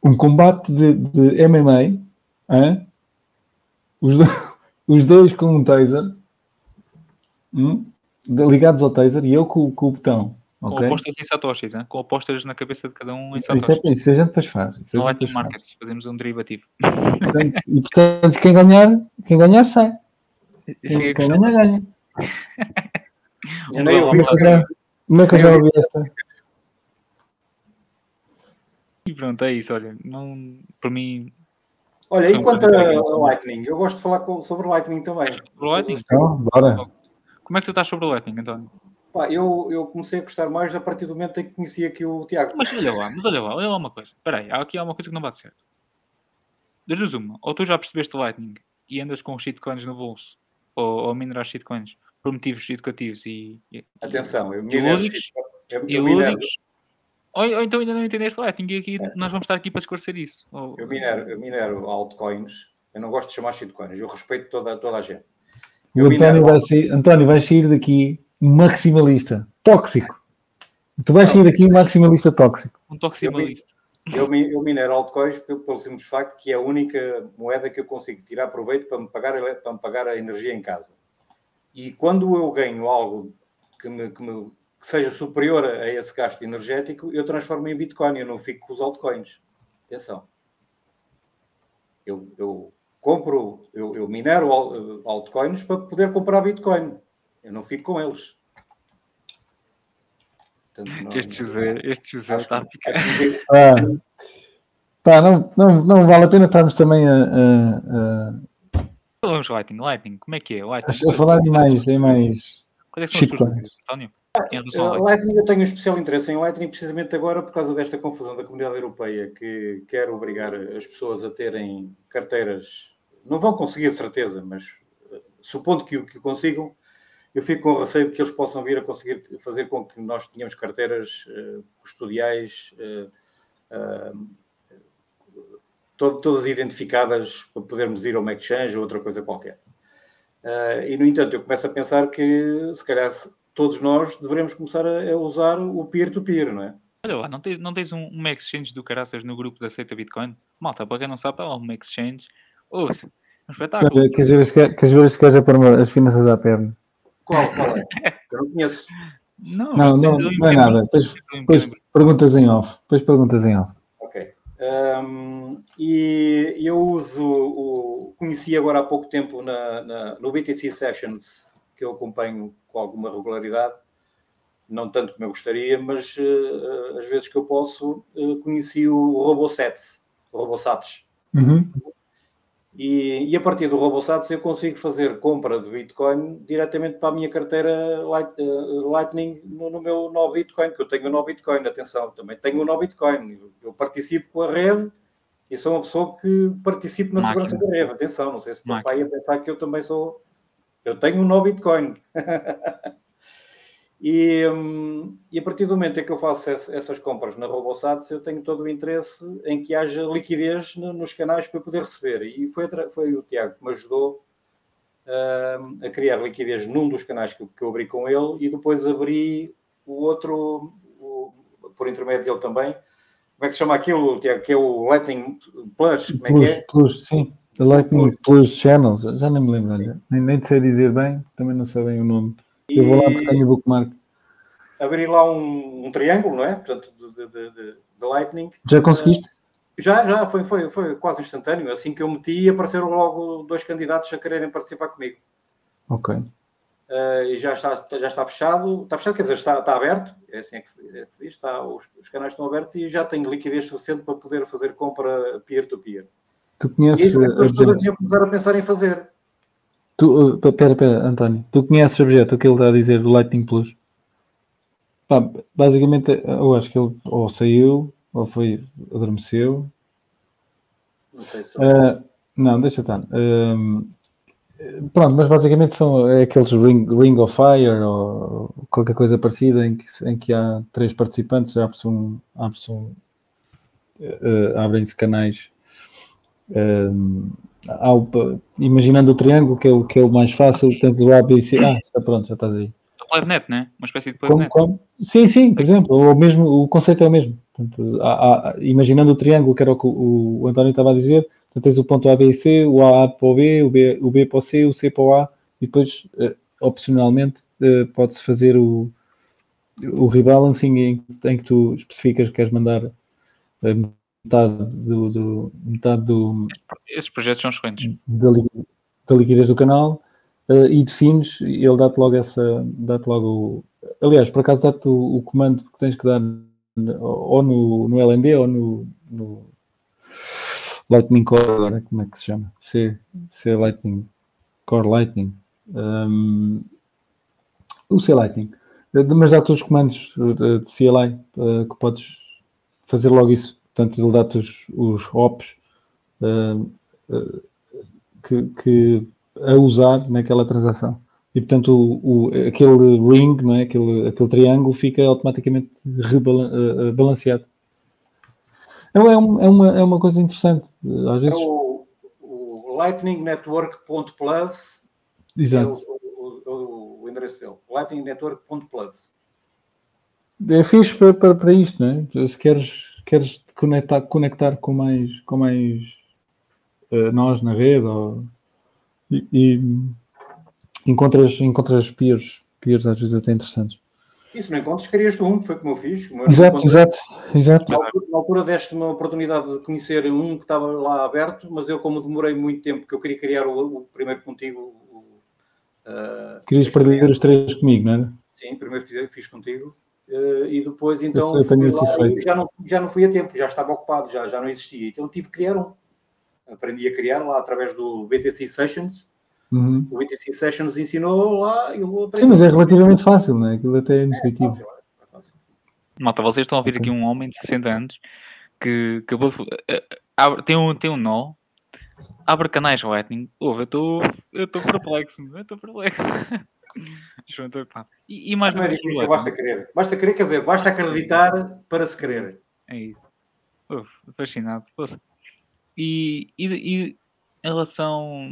Um combate de, de MMA, hein? Os, do, os dois com um taser, hum? ligados ao taser, e eu com, com o botão Com Ok? apostas em satoshis, hein? com apostas na cabeça de cada um em Isso, é, satoshis. isso a gente depois faz. Isso No gente Lightning depois faz. Fazemos um derivativo. Portanto, e portanto, quem ganhar, quem ganhar sai. Quem, quem ganhar, ganha. Eu nem ouvi Como é que eu já- Como é que eu já ouvi esta? E pronto, é isso, olha. Não, por mim, Olha, e quanto a não. Lightning? Eu gosto de falar com- sobre Lightning também. sobre o Lightning. Então, bora. Como é que tu estás sobre o Lightning, António? Pá, eu, eu comecei a gostar mais a partir do momento em que conheci aqui o Tiago. Mas olha lá, mas olha lá, olha lá uma coisa. Espera aí, há aqui há uma coisa que não bate certo. Das duas uma, ou tu já percebeste o Lightning e andas com os shitcoins no bolso, ou, ou minerar shitcoins por motivos educativos e, e, Atenção, eu e minero. lúdicos, Eu, e eu minero, lúdicos. Ou, ou então ainda não entendeste Lightning e aqui nós vamos estar aqui para esclarecer isso. Ou- eu minero, eu minero altcoins. Eu não gosto de chamar shitcoins. Eu respeito toda, toda a gente. O Eu António minero- vai sair, António, vai sair daqui maximalista, tóxico. Tu vais sair daqui maximalista tóxico. um toximalista. Eu, eu minero altcoins pelo, pelo simples facto que é a única moeda que eu consigo tirar proveito para me pagar, para me pagar a energia em casa. E quando eu ganho algo que, me- que me- que seja superior a esse gasto energético, eu transformo em Bitcoin. Eu não fico com os altcoins. Atenção. Eu, eu compro, eu, eu minero al- altcoins para poder comprar Bitcoin. Eu não fico com eles. Portanto, não- Este José, este José acho está a ficar. que- Ah, pá, não, não, não vale a pena estarmos também a, a- Vamos, Lightning, Lightning, como é que é? Lightning, a- a falar em mais, em mais. Quais é que são as tuas shitcoins. dúvidas, António? Ao Uh, Lightning? Eu tenho um especial interesse em Lightning precisamente agora por causa desta confusão da comunidade europeia que quer obrigar as pessoas a terem carteiras. Não vão conseguir, certeza, mas uh, supondo que, o- que consigam, eu fico com receio de que eles possam vir a conseguir fazer com que nós tenhamos carteiras uh, custodiais uh, uh, to- todas identificadas para podermos ir a uma exchange ou outra coisa qualquer. E, no entanto, eu começo a pensar que, se calhar, se- todos nós devemos começar a, a usar o peer-to-peer, não é? Olha lá, não tens, não tens um, uma exchange do caraças no grupo da Aceita Bitcoin? Malta, para quem não sabe, está lá uma exchange. Ouça, um espetáculo. Queres ver se quer- queres a pôr as finanças à perna? Qual, qual é? Eu não conheço. Não, Não, não, um não é nada. Depois, depois perguntas em off. Depois perguntas em off. Ok. Um, e eu uso o. Conheci agora há pouco tempo na, na- no BTC Sessions, que eu acompanho com alguma regularidade, não tanto como eu gostaria, mas uh, às vezes que eu posso, uh, conheci o RoboSats, o RoboSats. Uhum. E, e a partir do RoboSats eu consigo fazer compra de Bitcoin diretamente para a minha carteira Light- eh, Lightning no, no meu nó Bitcoin, que eu tenho o nó Bitcoin, atenção, também tenho o nó Bitcoin. Eu, participo com a rede e sou uma pessoa que participo na Máquina. segurança da rede, atenção, não sei se Máquina. para aí a pensar que eu também sou, eu tenho um nó Bitcoin. E, hum, e a partir do momento em que eu faço ess- essas compras na RoboSats, eu tenho todo o interesse em que haja liquidez no- nos canais para poder receber. E foi, foi o Tiago que me ajudou hum, a criar liquidez num dos canais que, eu- que eu abri com ele e depois abri o outro, o- por intermédio dele também. Como é que se chama aquilo, Tiago? Que é o Lightning Plus, como é que Plus, é? plus, sim. The Lightning Plus Channels. Já nem me lembro. olha. Nem, nem sei dizer bem. Também não sei bem o nome. Eu vou lá porque tenho o bookmark. abri lá um, um triângulo, não é? Portanto, de, de- de- de Lightning. Já conseguiste? Já, já, foi, foi, foi quase instantâneo. Assim que eu meti, apareceram logo dois candidatos a quererem participar comigo. Ok. Uh, e já está, já está fechado. Está fechado, quer dizer, está, está aberto. É assim que se, é que se diz. Está, os, os canais estão abertos e já tenho liquidez suficiente para poder fazer compra peer-to-peer. Tu E conheces. Isso é que uh, as pessoas deviam começar a pensar em fazer. Tu, uh, pera, pera, António. Tu conheces o objeto, o que ele está a dizer, do Lightning Plus? Pá, basicamente, eu acho que ele ou saiu, ou foi, adormeceu. Não sei se. Uh, não, deixa estar. Um, pronto, mas basicamente são é aqueles ring, ring of Fire ou qualquer coisa parecida em que, em que há três participantes, abre-se um, abre-se um, uh, abrem-se canais. Um, o- imaginando o triângulo, que é o, que é o mais fácil, tens o A, B e C. Ah, está pronto, já estás aí. PlebNet, né? Uma espécie de Como, PlebNet. como? Sim, sim, por exemplo, o, mesmo, o conceito é o mesmo. Portanto, há- há- imaginando o triângulo, que era o que o, o António estava a dizer, portanto, tens o ponto A, B e C, o A para o B, o B, o B para o C, o C para o A, e depois, eh, opcionalmente, eh, pode-se fazer o, o rebalancing em, em, que tu especificas que queres mandar metade do, do metade do esses projetos são excelentes. da, da liquidez do canal uh, e defines ele dá-te logo essa dá-te logo aliás por acaso dá-te o, o, comando que tens que dar ou no, no LND ou no, no Lightning Core agora como é que se chama? C, C Lightning Core Lightning um, o C Lightning. Mas dá-te os comandos de CLI uh, que podes fazer logo isso portanto ele dá-te os, os hops uh, uh, que, que, a usar naquela transação. E portanto o, o, aquele ring, não é? aquele, aquele triângulo fica automaticamente rebalanceado. É, é, um, é, uma, é uma coisa interessante. Às vezes... É o, o Lightning Network.plus Exato. É o, o, o endereço dele. Lightning Network.plus. É fixe para, para, para isto, não é? Se queres, queres conectar, conectar com mais, com mais uh, nós na rede ou, e, e, encontras, encontras peers, peers às vezes até interessantes. Isso não encontras, crias um, foi como eu fiz. exato, exato, exato. Na altura, altura deste-me a oportunidade de conhecer um que estava lá aberto, mas eu, como demorei muito tempo, porque eu queria criar o, o primeiro contigo. uh, Querias perder os três comigo, não era? Sim, primeiro fiz, fiz contigo. Uh, e depois então lá, já, não, já não fui a tempo, já estava ocupado, já, já não existia. Então tive que criar um. Aprendi a criar lá através do BTC Sessions. Uhum. O BTC Sessions ensinou lá e eu aprendi. Sim, mas é relativamente fácil, não é? Aquilo até é intuitivo. É, é Malta, vocês estão a ouvir aqui um homem de 60 anos que acabou de. Uh, tem, um, tem um nó, abre canais Lightning. Ouve, eu estou perplexo, eu estou perplexo. E, e mais não é difícil, basta querer. Basta querer, quer dizer, basta acreditar para se querer. É isso. Uf, fascinado. E, e, e em relação.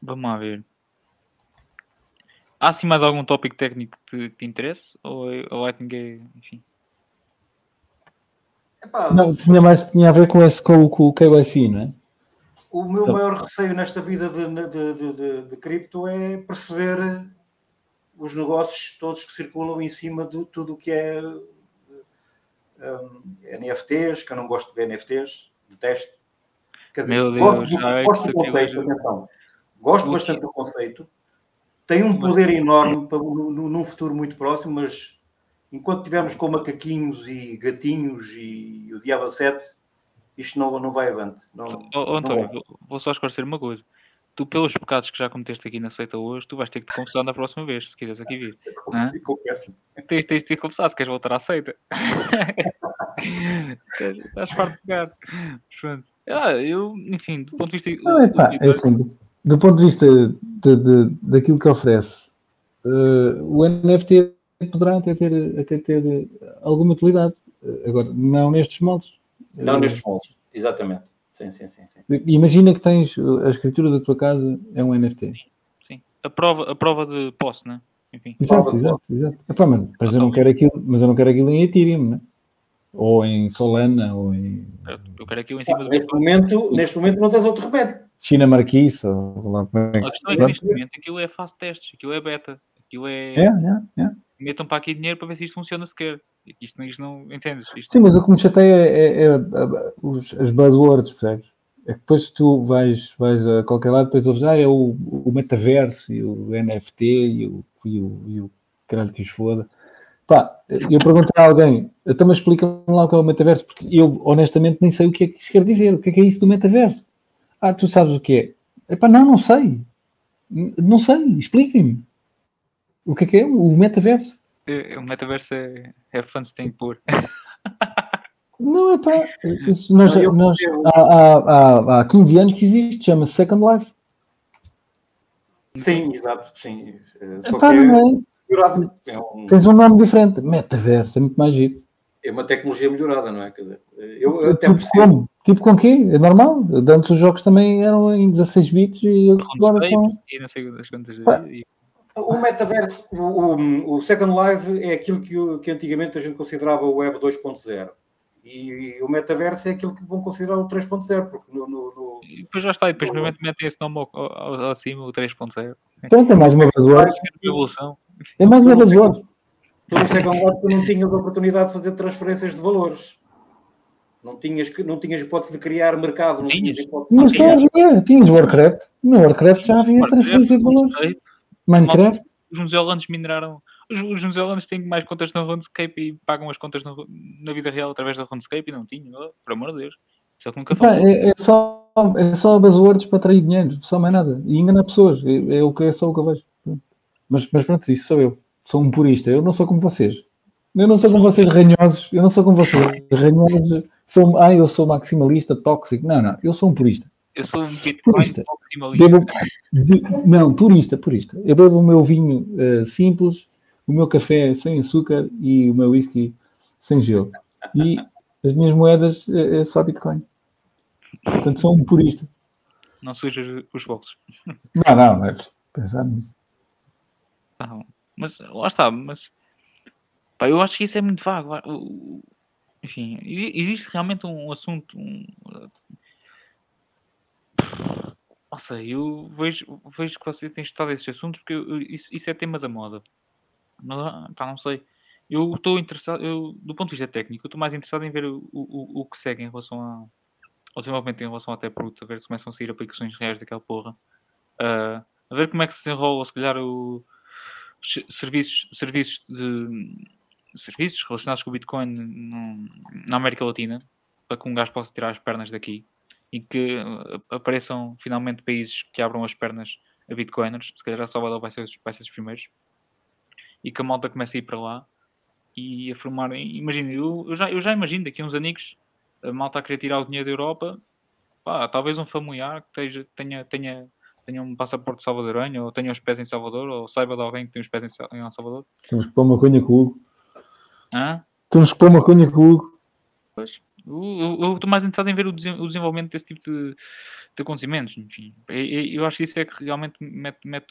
Vamos lá ver. Há assim mais algum tópico técnico que te interesse? Ou é, o Lightning é. Enfim. Epá, não, tinha mais tinha a ver com, esse, com, com o KYC, não é? O meu então. maior receio nesta vida de, de, de, de, de cripto é perceber os negócios todos que circulam em cima de tudo o que é um, NFTs, que eu não gosto de NFTs, detesto. Quer dizer, Meu Deus, gosto, gosto do conceito, atenção. Gosto bastante do conceito. Tem um poder enorme para, num futuro muito próximo, mas enquanto tivermos com macaquinhos e gatinhos e o Diabo 7, isto não, não vai avante. Não, oh, António, vou só esclarecer uma coisa tu, pelos pecados que já cometeste aqui na seita hoje, tu vais ter que te confessar na próxima vez, se quiseres aqui vir. E confesso. Tens, tens de te confessar se queres voltar à seita. Estás farto de pegar. Ah, eu, enfim, do ponto de vista. Não, é pá, é assim, do, do, ponto de vista de, de, daquilo que oferece, uh, o NFT poderá até ter, até ter alguma utilidade. Agora, não nestes moldes. Não nestes moldes, exatamente. Sim, sim, sim, sim. Imagina que tens a escritura da tua casa é um NFT. Sim. A prova, a prova de posse, né? Enfim. Exato, exato, exato. Epá, mano, mas eu não quero aquilo, mas eu não quero aquilo em Ethereum, né? Ou em Solana, ou em. Eu quero aquilo em cima ah, do. Neste momento, neste momento não tens outro remédio. China Marquise, ou lá é A questão é que neste momento aquilo é fase testes, aquilo é beta, aquilo é. É, é, é. Metam para aqui dinheiro para ver se isto funciona sequer. Isto, isto não entendes? Isto... Sim, mas o que me chateia é, é, é, é os, as buzzwords, percebes? É que depois tu vais, vais a qualquer lado, depois ouves, ah, é o, o metaverso e o NFT e o, e o, e o caralho que os foda. Pá, eu perguntei a alguém, então mas explica-me lá o que é o metaverso, porque eu honestamente nem sei o que é que isso quer dizer, o que é que é isso do metaverso. Ah, tu sabes o que é? Epá, não, não sei. Não sei, expliquem-me. O que é que é o metaverso? É, o metaverso é, é tem por. Não, é pá. Isso, nós, não, nós, há, há, há 15 anos que existe, chama-se Second Life. Sim, exato, sim. Só Epá, que não é? é um... Tens um nome diferente. Metaverso, é muito mais giro. É uma tecnologia melhorada, não é? Quer dizer, eu, eu tipo, como? tipo com quê? É normal. Antes os jogos também eram em 16 bits e agora são. E não sei das quantas. O metaverso, o, o, o, Second Life é aquilo que, que antigamente a gente considerava o Web 2.0. E, o metaverso é aquilo que vão considerar o 3.0, porque no, no, no... E depois já está, e depois no... metem esse nome ao, ao, ao, acima, o 3.0. Então tem mais uma buzzword. É mais uma buzzword. Tu no second life tu não tinhas a oportunidade de fazer transferências de valores. Não tinhas, não tinhas hipótese de criar mercado. Não tinhas hipótese Mas já havia, tinhas Warcraft. No Warcraft já havia transferência de valores. Minecraft. Os neozelandes mineraram. Os, os neozelandes têm mais contas na RuneScape e pagam as contas na, na vida real através da RuneScape e não tinham. Oh, por amor de Deus. Isso é que nunca é, é, só, é só buzzwords para atrair dinheiro, só mais nada. E enganar pessoas. É, é, o que, é só o que eu vejo. Mas, mas pronto, isso sou eu. Sou um purista. Eu não sou como vocês. Eu não sou como vocês ranhosos. Eu não sou como vocês ranhosos. Sou, ah, eu sou maximalista, tóxico. Não, não. Eu sou um purista. Eu sou um Bitcoin maximalista. Bebo, de- não, purista, purista. Eu bebo o meu vinho eh, simples, o meu café sem açúcar e o meu whisky sem gelo. E as minhas moedas é, é só Bitcoin. Portanto, sou um purista. Não sujas os bolsos. Não, não, mas pensar nisso. Não, mas lá está, mas pá, eu acho que isso é muito vago. Enfim, existe realmente um assunto. Um, não sei, eu vejo, vejo que você tem estudado esses assuntos porque eu- isso, isso é tema da moda. Mas, pá, não sei. Eu estou interessado, eu, do ponto de vista técnico, eu estou mais interessado em ver o, o, o que segue em relação a- ao desenvolvimento em relação até produto, a ver se começam a sair aplicações reais daquela porra. Ah, a ver como é que se enrola, se calhar, o, os serviços, serviços, de, serviços relacionados com o Bitcoin no- na América Latina, para que um gajo possa tirar as pernas daqui e que ah, apareçam finalmente países que abram as pernas a Bitcoiners. Se calhar a Salvador vai ser, vai ser dos primeiros. E que a malta comece a ir para lá e a formar. Imagina, eu, eu já, eu já imagino daqui a uns anos a malta a querer tirar o dinheiro da Europa. Pá, talvez um familiar que esteja- tenha, tenha, tenha um passaporte salvadorenho, ou tenha os pés em Salvador, ou saiba de alguém que tem os pés em, em Salvador. Temos que pôr uma cunha com o Hugo. Hã? Temos que pôr uma cunha com o Hugo. Pois. Eu estou mais interessado em ver o, o desenvolvimento desse tipo de, de acontecimentos. Enfim, eu, acho que isso é que realmente mete, mete,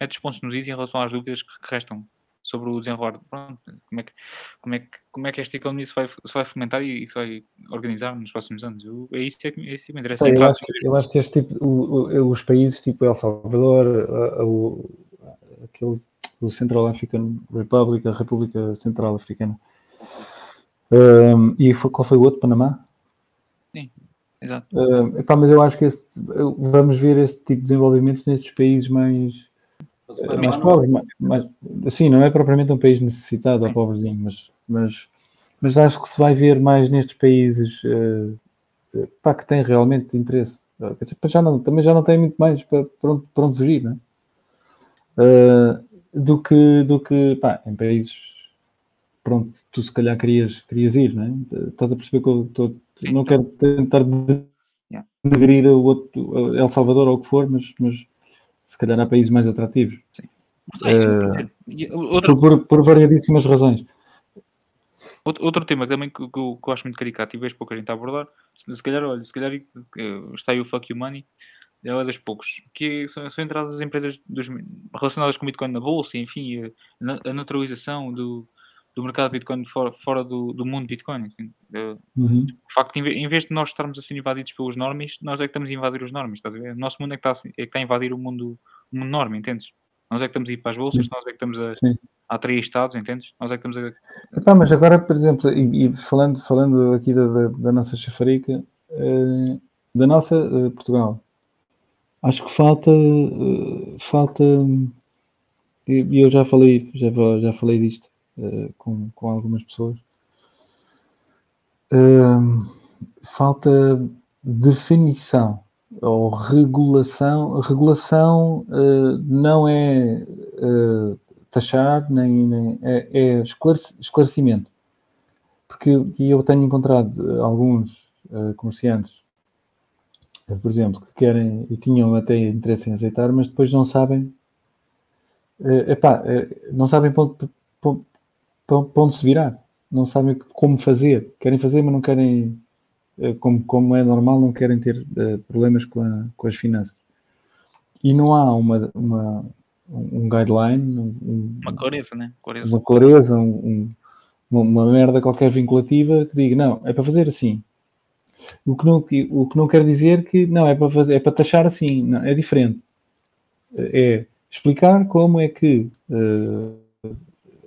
mete os pontos nos is em relação às dúvidas que restam sobre o desenrolar. Pronto, como, é que, como, é que, como é que esta economia se vai, se vai fomentar e se vai organizar nos próximos anos? Eu, é, isso que, é isso que me interessa. Eu, claro, acho, que- eu acho que este tipo, o- o- os países tipo El Salvador, a- a- o, aquele, o Central African Republic, a República Central Africana, Um, e foi, qual foi o outro? Panamá? Exato. Um, epá, mas eu acho que este- vamos ver este tipo de desenvolvimentos nesses países mais, mais não- pobres. Mais, mais, sim, não é propriamente um país necessitado ou pobrezinho, mas, mas, mas acho que se vai ver mais nestes países pá, que têm realmente interesse. Quer dizer, pá, já não, também já não tem muito mais para, para, onde, para onde fugir, não é? Eh, do que, do que pá, em países pronto, tu se calhar querias, querias ir, não é? Estás a perceber que eu estou, Sim. não quero tentar denegrir o outro, El Salvador ou o que for, mas, mas se calhar há países mais atrativos. Aí, e outro, Por, por, variadíssimas razões. outro, outro tema também que, que eu, que eu acho muito caricato e vejo pouca gente a abordar, se, se calhar, olha, se calhar eh, está aí o Fuck You Money, é dos poucos, que são, são entradas das empresas dos- relacionadas com Bitcoin na bolsa, enfim, a, a naturalização do, do mercado de Bitcoin fora, fora do, do mundo Bitcoin. Eh, Uhum. o facto de, em ve- em vez de nós estarmos assim invadidos pelos normes, nós é que estamos a invadir os normes, estás a ver? O nosso mundo é que está, assim- é que está a invadir o mundo, o mundo norme, entendes? Nós é que estamos a ir para as bolsas, Sim. nós é que estamos a, Sim. a atrair estados, entendes? Nós é que estamos a. Epá, mas agora, por exemplo, e, e falando, falando aqui da, da, da nossa chafarica, eh, da nossa eh, Portugal, acho que falta, eh, falta, e eu já falei, já, já falei disto eh, com, com algumas pessoas, falta definição ou regulação. Regulação eh, não é eh, taxar, nem, nem- é, é esclarec- esclarecimento. Porque eu tenho encontrado alguns comerciantes, por exemplo, que querem e tinham até interesse em aceitar, mas depois não sabem, eh, epá, eh, não sabem para onde, para, para- onde se virar, não sabem como fazer. Querem fazer, mas não querem, eh, como, como é normal, não querem ter eh, problemas com, a- com as finanças. E não há uma, uma, um guideline, um- um- Uma clareza, né? Clareza. uma clareza, um- um- uma, merda qualquer vinculativa que diga, não, é para fazer assim. O que não, o que não quer dizer que não, é para fazer, é para taxar assim, não, é diferente. É explicar como é que eh,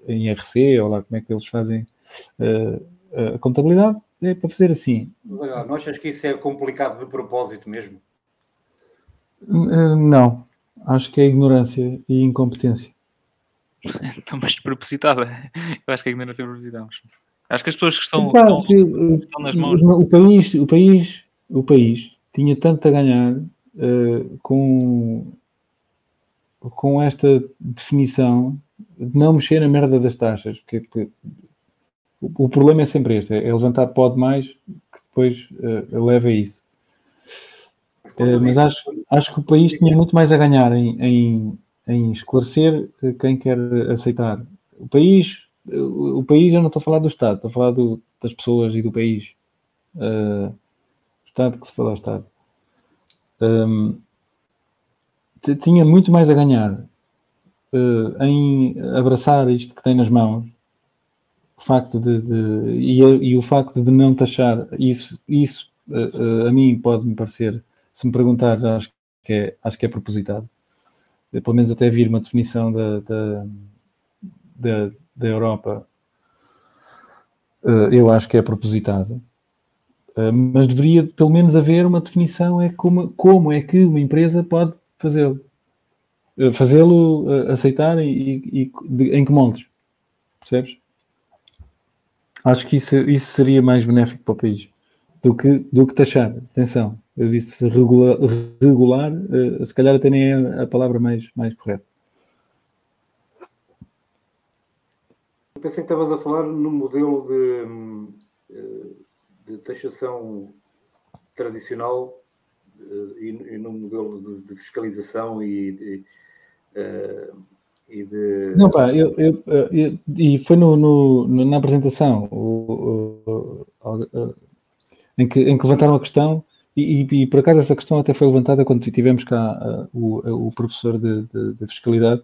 em RC, ou lá como é que eles fazem a contabilidade, é para fazer assim. Não achas que isso é complicado de propósito mesmo? Não, acho que é ignorância e incompetência. Então, mas propositada. Eu acho que é ignorância propositada. Acho que as pessoas que estão, Opa, estão, que, estão nas mãos. O país, o país, o país tinha tanto a ganhar uh, com, com esta definição de não mexer na merda das taxas, porque, porque o, o, problema é sempre este: é levantar pó demais que depois uh, leva a isso. Uh, mas acho, acho que o país tinha muito mais a ganhar em, em, em esclarecer quem quer aceitar. O país o, país, eu não estou a falar do Estado, estou a falar do, das pessoas e do país. Uh, Estado que se fala ao Estado. Um, tinha muito mais a ganhar uh, em abraçar isto que tem nas mãos, o facto de, de e, e, o facto de não taxar isso, isso uh, uh, a mim pode-me parecer, se me perguntares, acho que é, acho que é propositado. Pelo menos até vir uma definição da, da, da da Europa, eu acho que é propositado. Mas deveria pelo menos haver uma definição é como, como é que uma empresa pode fazê-lo. Eh, fazê-lo aceitar e, e, em que moldes. Percebes? Acho que isso, isso seria mais benéfico para o país do que, do que taxar. Atenção, eu disse regular, regular se calhar até nem é a palavra mais, mais correta. pensei que estavas a falar no modelo de, eh, de taxação tradicional eh, e, no modelo de, de fiscalização e de, e de... Não, pá, eu, eu, eu, e foi no, no, na apresentação o, o, o, em, que, em que levantaram a questão e, e, por acaso essa questão até foi levantada quando tivemos cá uh, o, o professor de, de, de fiscalidade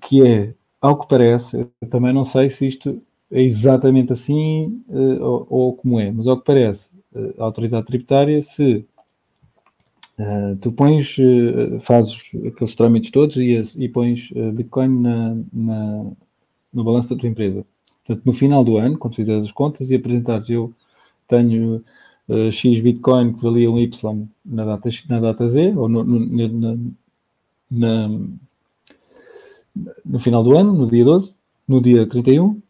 que é ao que parece, eu também não sei se isto é exatamente assim uh, ou, ou, como é, mas ao que parece, a autoridade tributária, se uh, tu pões, fazes aqueles trâmites todos e, e pões Bitcoin na, na, no balanço da tua empresa. Portanto, no final do ano, quando fizeres as contas e apresentares, eu tenho X Bitcoin que valia um Y na data, na data Z, ou no, no, na no final do ano, no dia 12, no dia 31,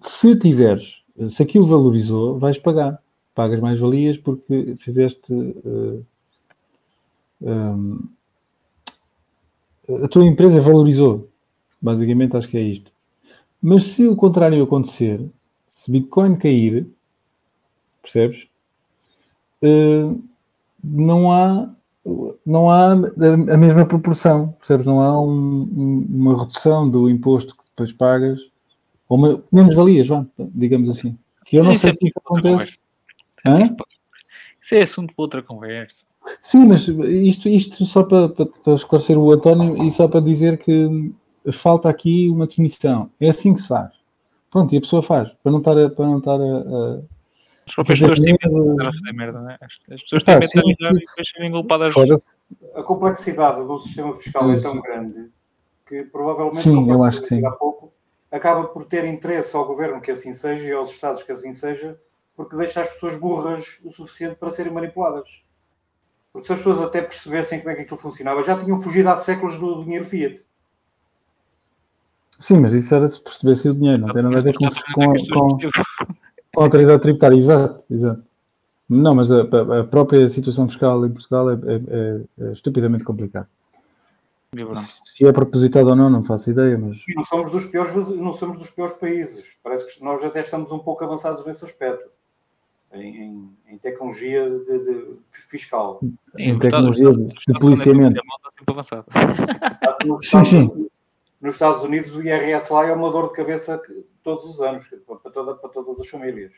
se tiveres, se aquilo valorizou, vais pagar. Pagas mais valias porque fizeste. Uh, eh, um, eh, a tua empresa valorizou. Basicamente, acho que é isto. Mas se o contrário acontecer, se Bitcoin cair, percebes? Uh, não há não há a mesma proporção, percebes? Não há um, uma redução do imposto que depois pagas, ou uma, menos valias, vá, digamos assim. Que eu não sei é se isso acontece. Isso é assunto para outra conversa. Sim, mas isto, isto só para, para, para esclarecer o António e só para dizer que falta aqui uma definição. É assim que se faz. Pronto, e a pessoa faz, para não estar a, para não estar a, a as pessoas têm medo de fazer merda, né? As pessoas têm medo de avisar e depois serem engolpadas. A complexidade do sistema fiscal é tão grande que provavelmente, sim, eu acho que sim. há pouco, acaba por ter interesse ao governo que assim seja e aos Estados que assim seja, porque deixa as pessoas burras o suficiente para serem manipuladas. Porque se as pessoas até percebessem como é que aquilo funcionava, já tinham fugido há séculos do dinheiro Fiat. Sim, mas isso era se percebesse o dinheiro, não tem nada a ver com, com, com, com a autoridade tributária, exato, exato. Não, mas a, a própria situação fiscal em Portugal é, é, é, é estupidamente complicada. Se é propositado ou não, não faço ideia, mas... E não somos dos piores, não somos dos piores países. Parece que nós até estamos um pouco avançados nesse aspecto. Em, em, tecnologia de, de, fiscal. Em tecnologia de, de policiamento. Sim, sim. Nos Estados Unidos o IRS lá é uma dor de cabeça que, todos os anos, para, toda, para todas as famílias.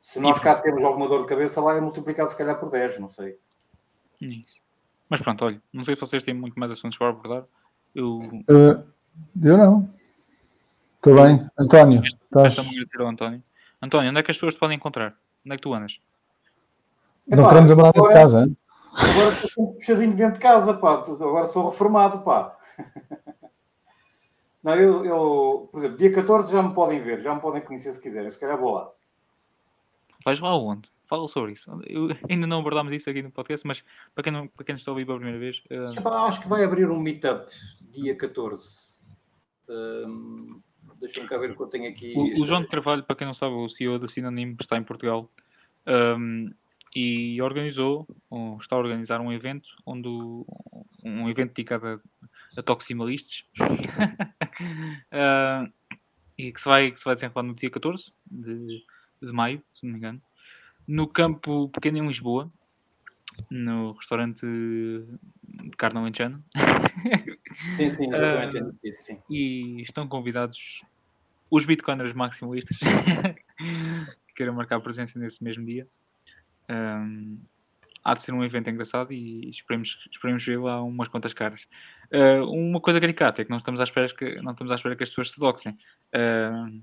Se nós cá temos alguma dor de cabeça, lá é multiplicado se calhar por 10, não sei. Isso. Mas pronto, olha, não sei se vocês têm muito mais assuntos para abordar. Eu, uh, eu não. Estou bem. António, estás... António. António, onde é que as pessoas te podem encontrar? Onde é que tu andas? Não queremos a morada de casa, hein? Agora estou puxadinho dentro de casa, pá. Agora sou reformado, pá. Não, eu, eu, por exemplo, dia 14 já me podem ver, já me podem conhecer se quiserem. Se calhar vou lá. Vais lá onde? Fala sobre isso. Eu, ainda não abordámos isso aqui no podcast, mas para quem não, para quem está a ouvir pela primeira vez. Uh... Epá, acho que vai abrir um meetup dia 14. Um, Deixa-me cá ver o que eu tenho aqui. O, o João de Carvalho, para quem não sabe, o CEO da Sinonim está em Portugal um, e organizou, ou está a organizar um evento onde o, um evento dedicado a, a toximalistas uh, e que se vai, que se vai desenrolar no dia 14 de, de maio, se não me engano, no campo pequeno em Lisboa, no restaurante de carne alentejano. Sim, sim, uh, sim. E estão convidados os bitcoiners maximalistas que queiram marcar presença nesse mesmo dia. Um, há de ser um evento engraçado e esperemos, esperemos ver lá umas quantas caras. Uh, uma coisa caricata é que não estamos à espera que, não estamos à espera que as pessoas se doxem.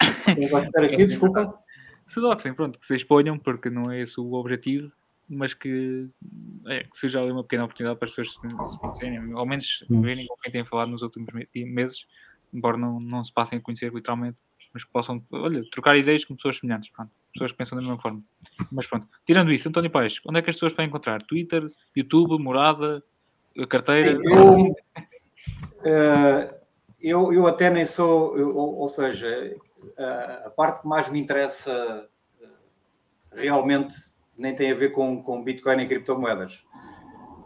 Uh... aqui, desculpa. Se doxem, pronto, que se exponham, porque não é esse o objetivo, mas que, é, que seja ali uma pequena oportunidade para as pessoas se conhecerem, ao menos verem com quem tem falado nos últimos meses embora não, não se passem a conhecer literalmente, mas que possam, olha, trocar ideias com pessoas semelhantes, pronto, pessoas que pensam da mesma forma. Mas pronto, tirando isso, António Paes, onde é que as pessoas podem encontrar? Twitter, YouTube, morada, carteira? Sim, eu, uh, eu, eu até nem sou, eu, ou, seja, uh, a parte que mais me interessa uh, realmente nem tem a ver com, com Bitcoin e criptomoedas.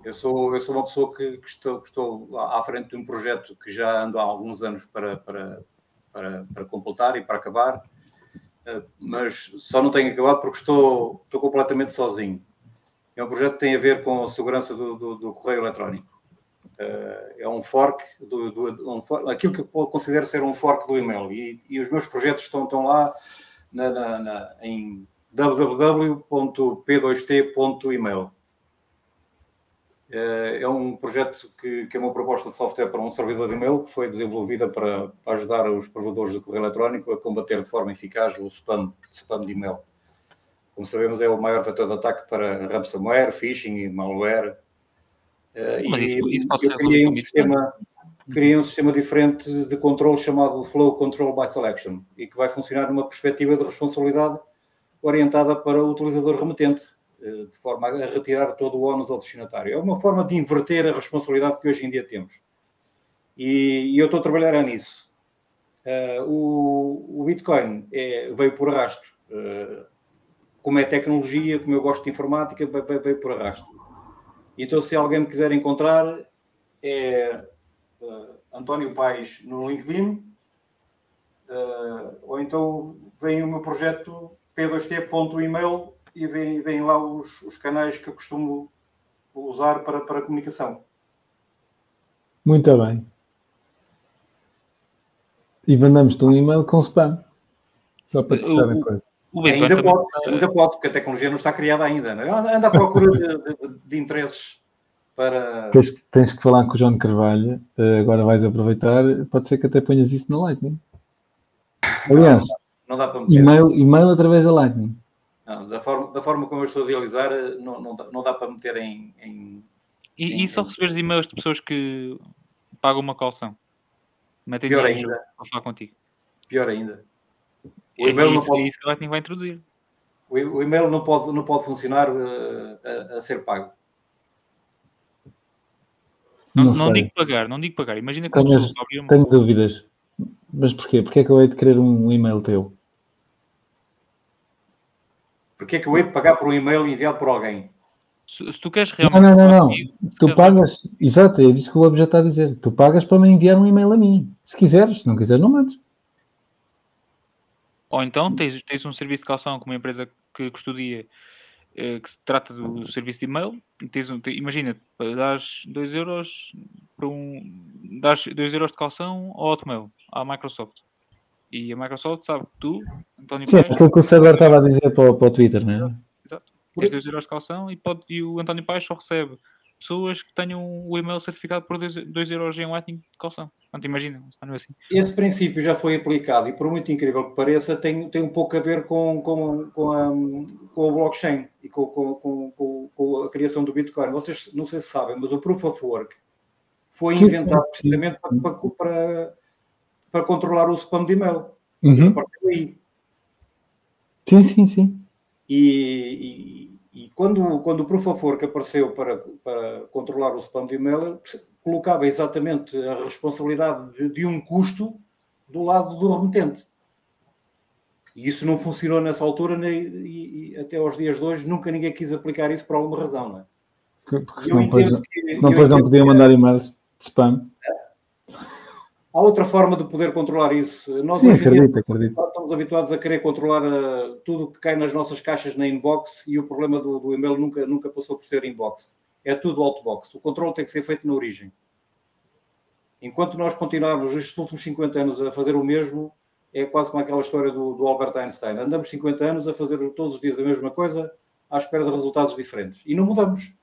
Eu sou, eu sou uma pessoa que, que, estou, que estou à frente de um projeto que já ando há alguns anos para, para, para, para completar e para acabar, eh, mas só não tenho acabado porque estou, estou completamente sozinho. É um projeto que tem a ver com a segurança do, do, do correio eletrónico. Eh, é um fork, do, do um fork, aquilo que eu considero ser um fork do e-mail. E, e os meus projetos estão, estão lá na, na, na, em www.p2t.email. Eh, é um projeto que, que, é uma proposta de software para um servidor de e-mail que foi desenvolvida para, para ajudar os provedores de correio eletrónico a combater de forma eficaz o spam, spam de e-mail. Como sabemos, é o maior vetor de ataque para ransomware, phishing e malware. Eh, Mas e isso, isso eu criei um, sistema, criei um sistema diferente de controle chamado Flow Control by Selection e que vai funcionar numa perspectiva de responsabilidade orientada para o utilizador remetente de forma a retirar todo o ónus ao destinatário. É uma forma de inverter a responsabilidade que hoje em dia temos. E, e eu estou a trabalhar nisso. Uh, o, o, Bitcoin é, veio por arrasto. Uh, como é tecnologia, como eu gosto de informática, veio, por arrasto. Então, se alguém me quiser encontrar, é uh, António Paes no LinkedIn, ou então vem o meu projeto p2t.email e vêm, vêm lá os, os canais que eu costumo usar para, para comunicação. Muito bem. E mandamos-te um e-mail com spam. Só para testar a coisa. ainda, pode, ainda pode, porque a tecnologia não está criada ainda. Não é? Anda à procura de, de, de, interesses para. Tens, tens, que falar com o João Carvalho. Eh, agora vais aproveitar. Pode ser que até ponhas isso na Lightning. Aliás, não, não dá para meter. E-mail, e-mail através da Lightning. Não, da, forma, da forma como eu estou a idealizar, não, não, dá, não dá para meter em. em e, em, e só receberes e-mails de pessoas que pagam uma calção? Metem Pior ainda. Para falar contigo. Pior ainda. O é e-mail é isso, não pode... é isso que a Lightning vai introduzir. O, o e-mail não pode, não pode funcionar uh, a, a, ser pago. Não, não, não digo pagar, não digo pagar. Imagina que tenho, tenho dúvidas. Mas porquê? Porquê é que eu hei de querer um e-mail teu? Porque é que eu hei de pagar por um e-mail enviado por alguém? Se, se tu queres realmente. Não, não, não. não. Tu pagas. Exato, é isso que o objeto está a dizer. Tu pagas para me enviar um e-mail a mim. Se quiseres, se não quiseres, não mandes. Ou então tens, tens um serviço de calção com uma empresa que custodia eh, que se trata do serviço de e-mail. Tens um, imagina, dás 2 euros para um. dás 2 euros de calção ao Hotmail, à Microsoft. E a Microsoft sabe que tu, António Sim, Paes, aquilo que o César estava a dizer para, para o Twitter, não é? Exato. Tens 2 euros de calção e, pode, e o António Paes só recebe pessoas que tenham o e-mail certificado por 2 euros em Lightning de calção. Portanto, imagina, está assim. Esse princípio já foi aplicado e, por muito incrível que pareça, tem, tem um pouco a ver com, com, com, a, com a blockchain e com, com, com, com a criação do Bitcoin. Vocês não sei se sabem, mas o Proof of Work foi inventado precisamente para, para, para, controlar o spam de e-mail. Uhum. Sim, sim, sim. E, e, e, quando, quando o Proof of Work apareceu para, para controlar o spam de e-mail, colocava exatamente a responsabilidade de, de um custo do lado do remetente. E isso não funcionou nessa altura nem, e, e, até aos dias de hoje nunca ninguém quis aplicar isso por alguma razão, não é? Porque senão, depois, não podiam mandar e-mails de spam. Há outra forma de poder controlar isso. Nós Sim, acredito, dia, acredito. estamos habituados a querer controlar uh, tudo que cai nas nossas caixas na inbox e o problema do, do, e-mail nunca, nunca passou por ser inbox. É tudo outbox. O controle tem que ser feito na origem. Enquanto nós continuarmos estes últimos 50 anos a fazer o mesmo, é quase como aquela história do, do Albert Einstein. Andamos 50 anos a fazer todos os dias a mesma coisa, à espera de resultados diferentes. E não mudamos.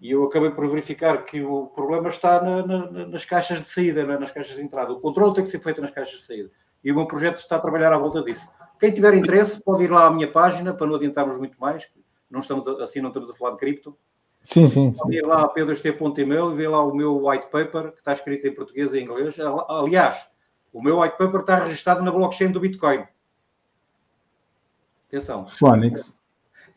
E eu acabei por verificar que o problema está na, na, nas caixas de saída, não é nas caixas de entrada. O controle tem que ser feito nas caixas de saída. E o meu projeto está a trabalhar à volta disso. Quem tiver interesse pode ir lá à minha página para não adiantarmos muito mais. Não estamos assim, não estamos a falar de cripto. Sim, sim. sim. Pode ir lá a p2t.email e ver lá o meu white paper, que está escrito em português e inglês. Aliás, o meu white paper está registrado na blockchain do Bitcoin. Atenção. Phonics.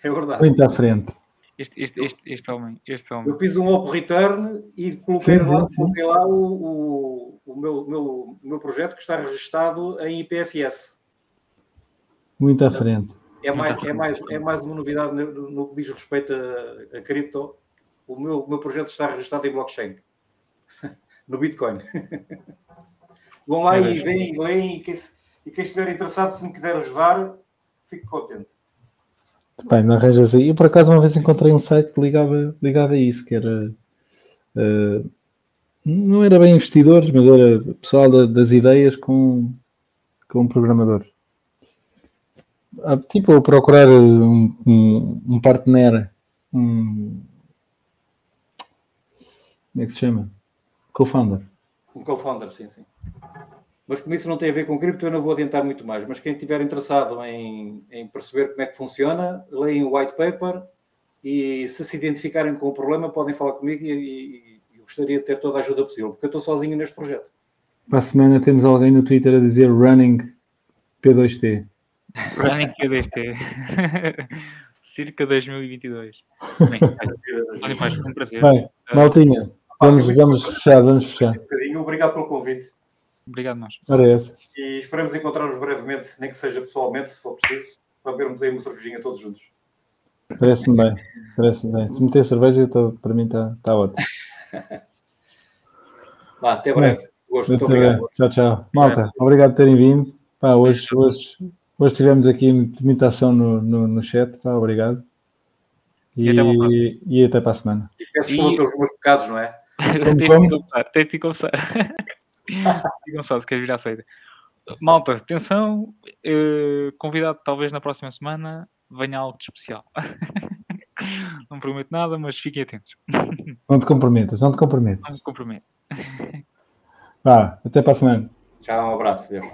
É verdade. Muito à frente. Este, este, este, este, homem, este homem. Eu fiz um op return e coloquei, sim, lá, coloquei lá o, o, o, meu, meu, meu projeto que está registado em IPFS. Muito à frente. É mais, é mais, é mais uma novidade no, que diz respeito a, a cripto. O meu, o meu projeto está registado em blockchain. no Bitcoin. Vão lá é e veem, leem e quem, e quem estiver interessado, se me quiser ajudar, fico contente. Bem, não arranjas aí. Eu por acaso uma vez encontrei um site que ligava, ligava a isso, que era. Uh, não era bem investidores, mas era pessoal da, das ideias com, com programadores. Ah, tipo, procurar um, um, um partner, um. Como é que se chama? Co-founder. Um co-founder, sim, sim. Mas como isso não tem a ver com cripto, eu não vou adiantar muito mais. Mas quem estiver interessado em, em perceber como é que funciona, leem o white paper e se se identificarem com o problema, podem falar comigo e, e, e gostaria de ter toda a ajuda possível, porque eu estou sozinho neste projeto. Para a semana temos alguém no Twitter a dizer running P2T. Running P2T. Circa 2022. Bem, um prazer. Bem, Maltinha, vamos, vamos fechar, vamos fechar. Um Obrigado pelo convite. Obrigado, nós. Ora é. E esperamos encontrar-nos brevemente, nem que seja pessoalmente, se for preciso, para vermos aí uma cervejinha todos juntos. Parece-me bem. Parece bem. Se meter cerveja, tô, para mim está tá ótimo. Vá, até breve. Gosto, muito obrigado. Tchau, tchau. Malta, obrigado por terem vindo. Pá, hoje, hoje, hoje tivemos aqui imitação no, no, no chat. Pá, obrigado. E, e, até, e até para a semana. E peço desculpa pelos meus pecados, não é? Tens de começar. e Gonçalo, se à saída. Malta, atenção, uh, convidado talvez na próxima semana venha algo de especial. não prometo nada, mas fiquem atentos. Não te comprometas, não te comprometas. Não te comprometo. Vá, até para a semana. Tchau, um abraço. Deus.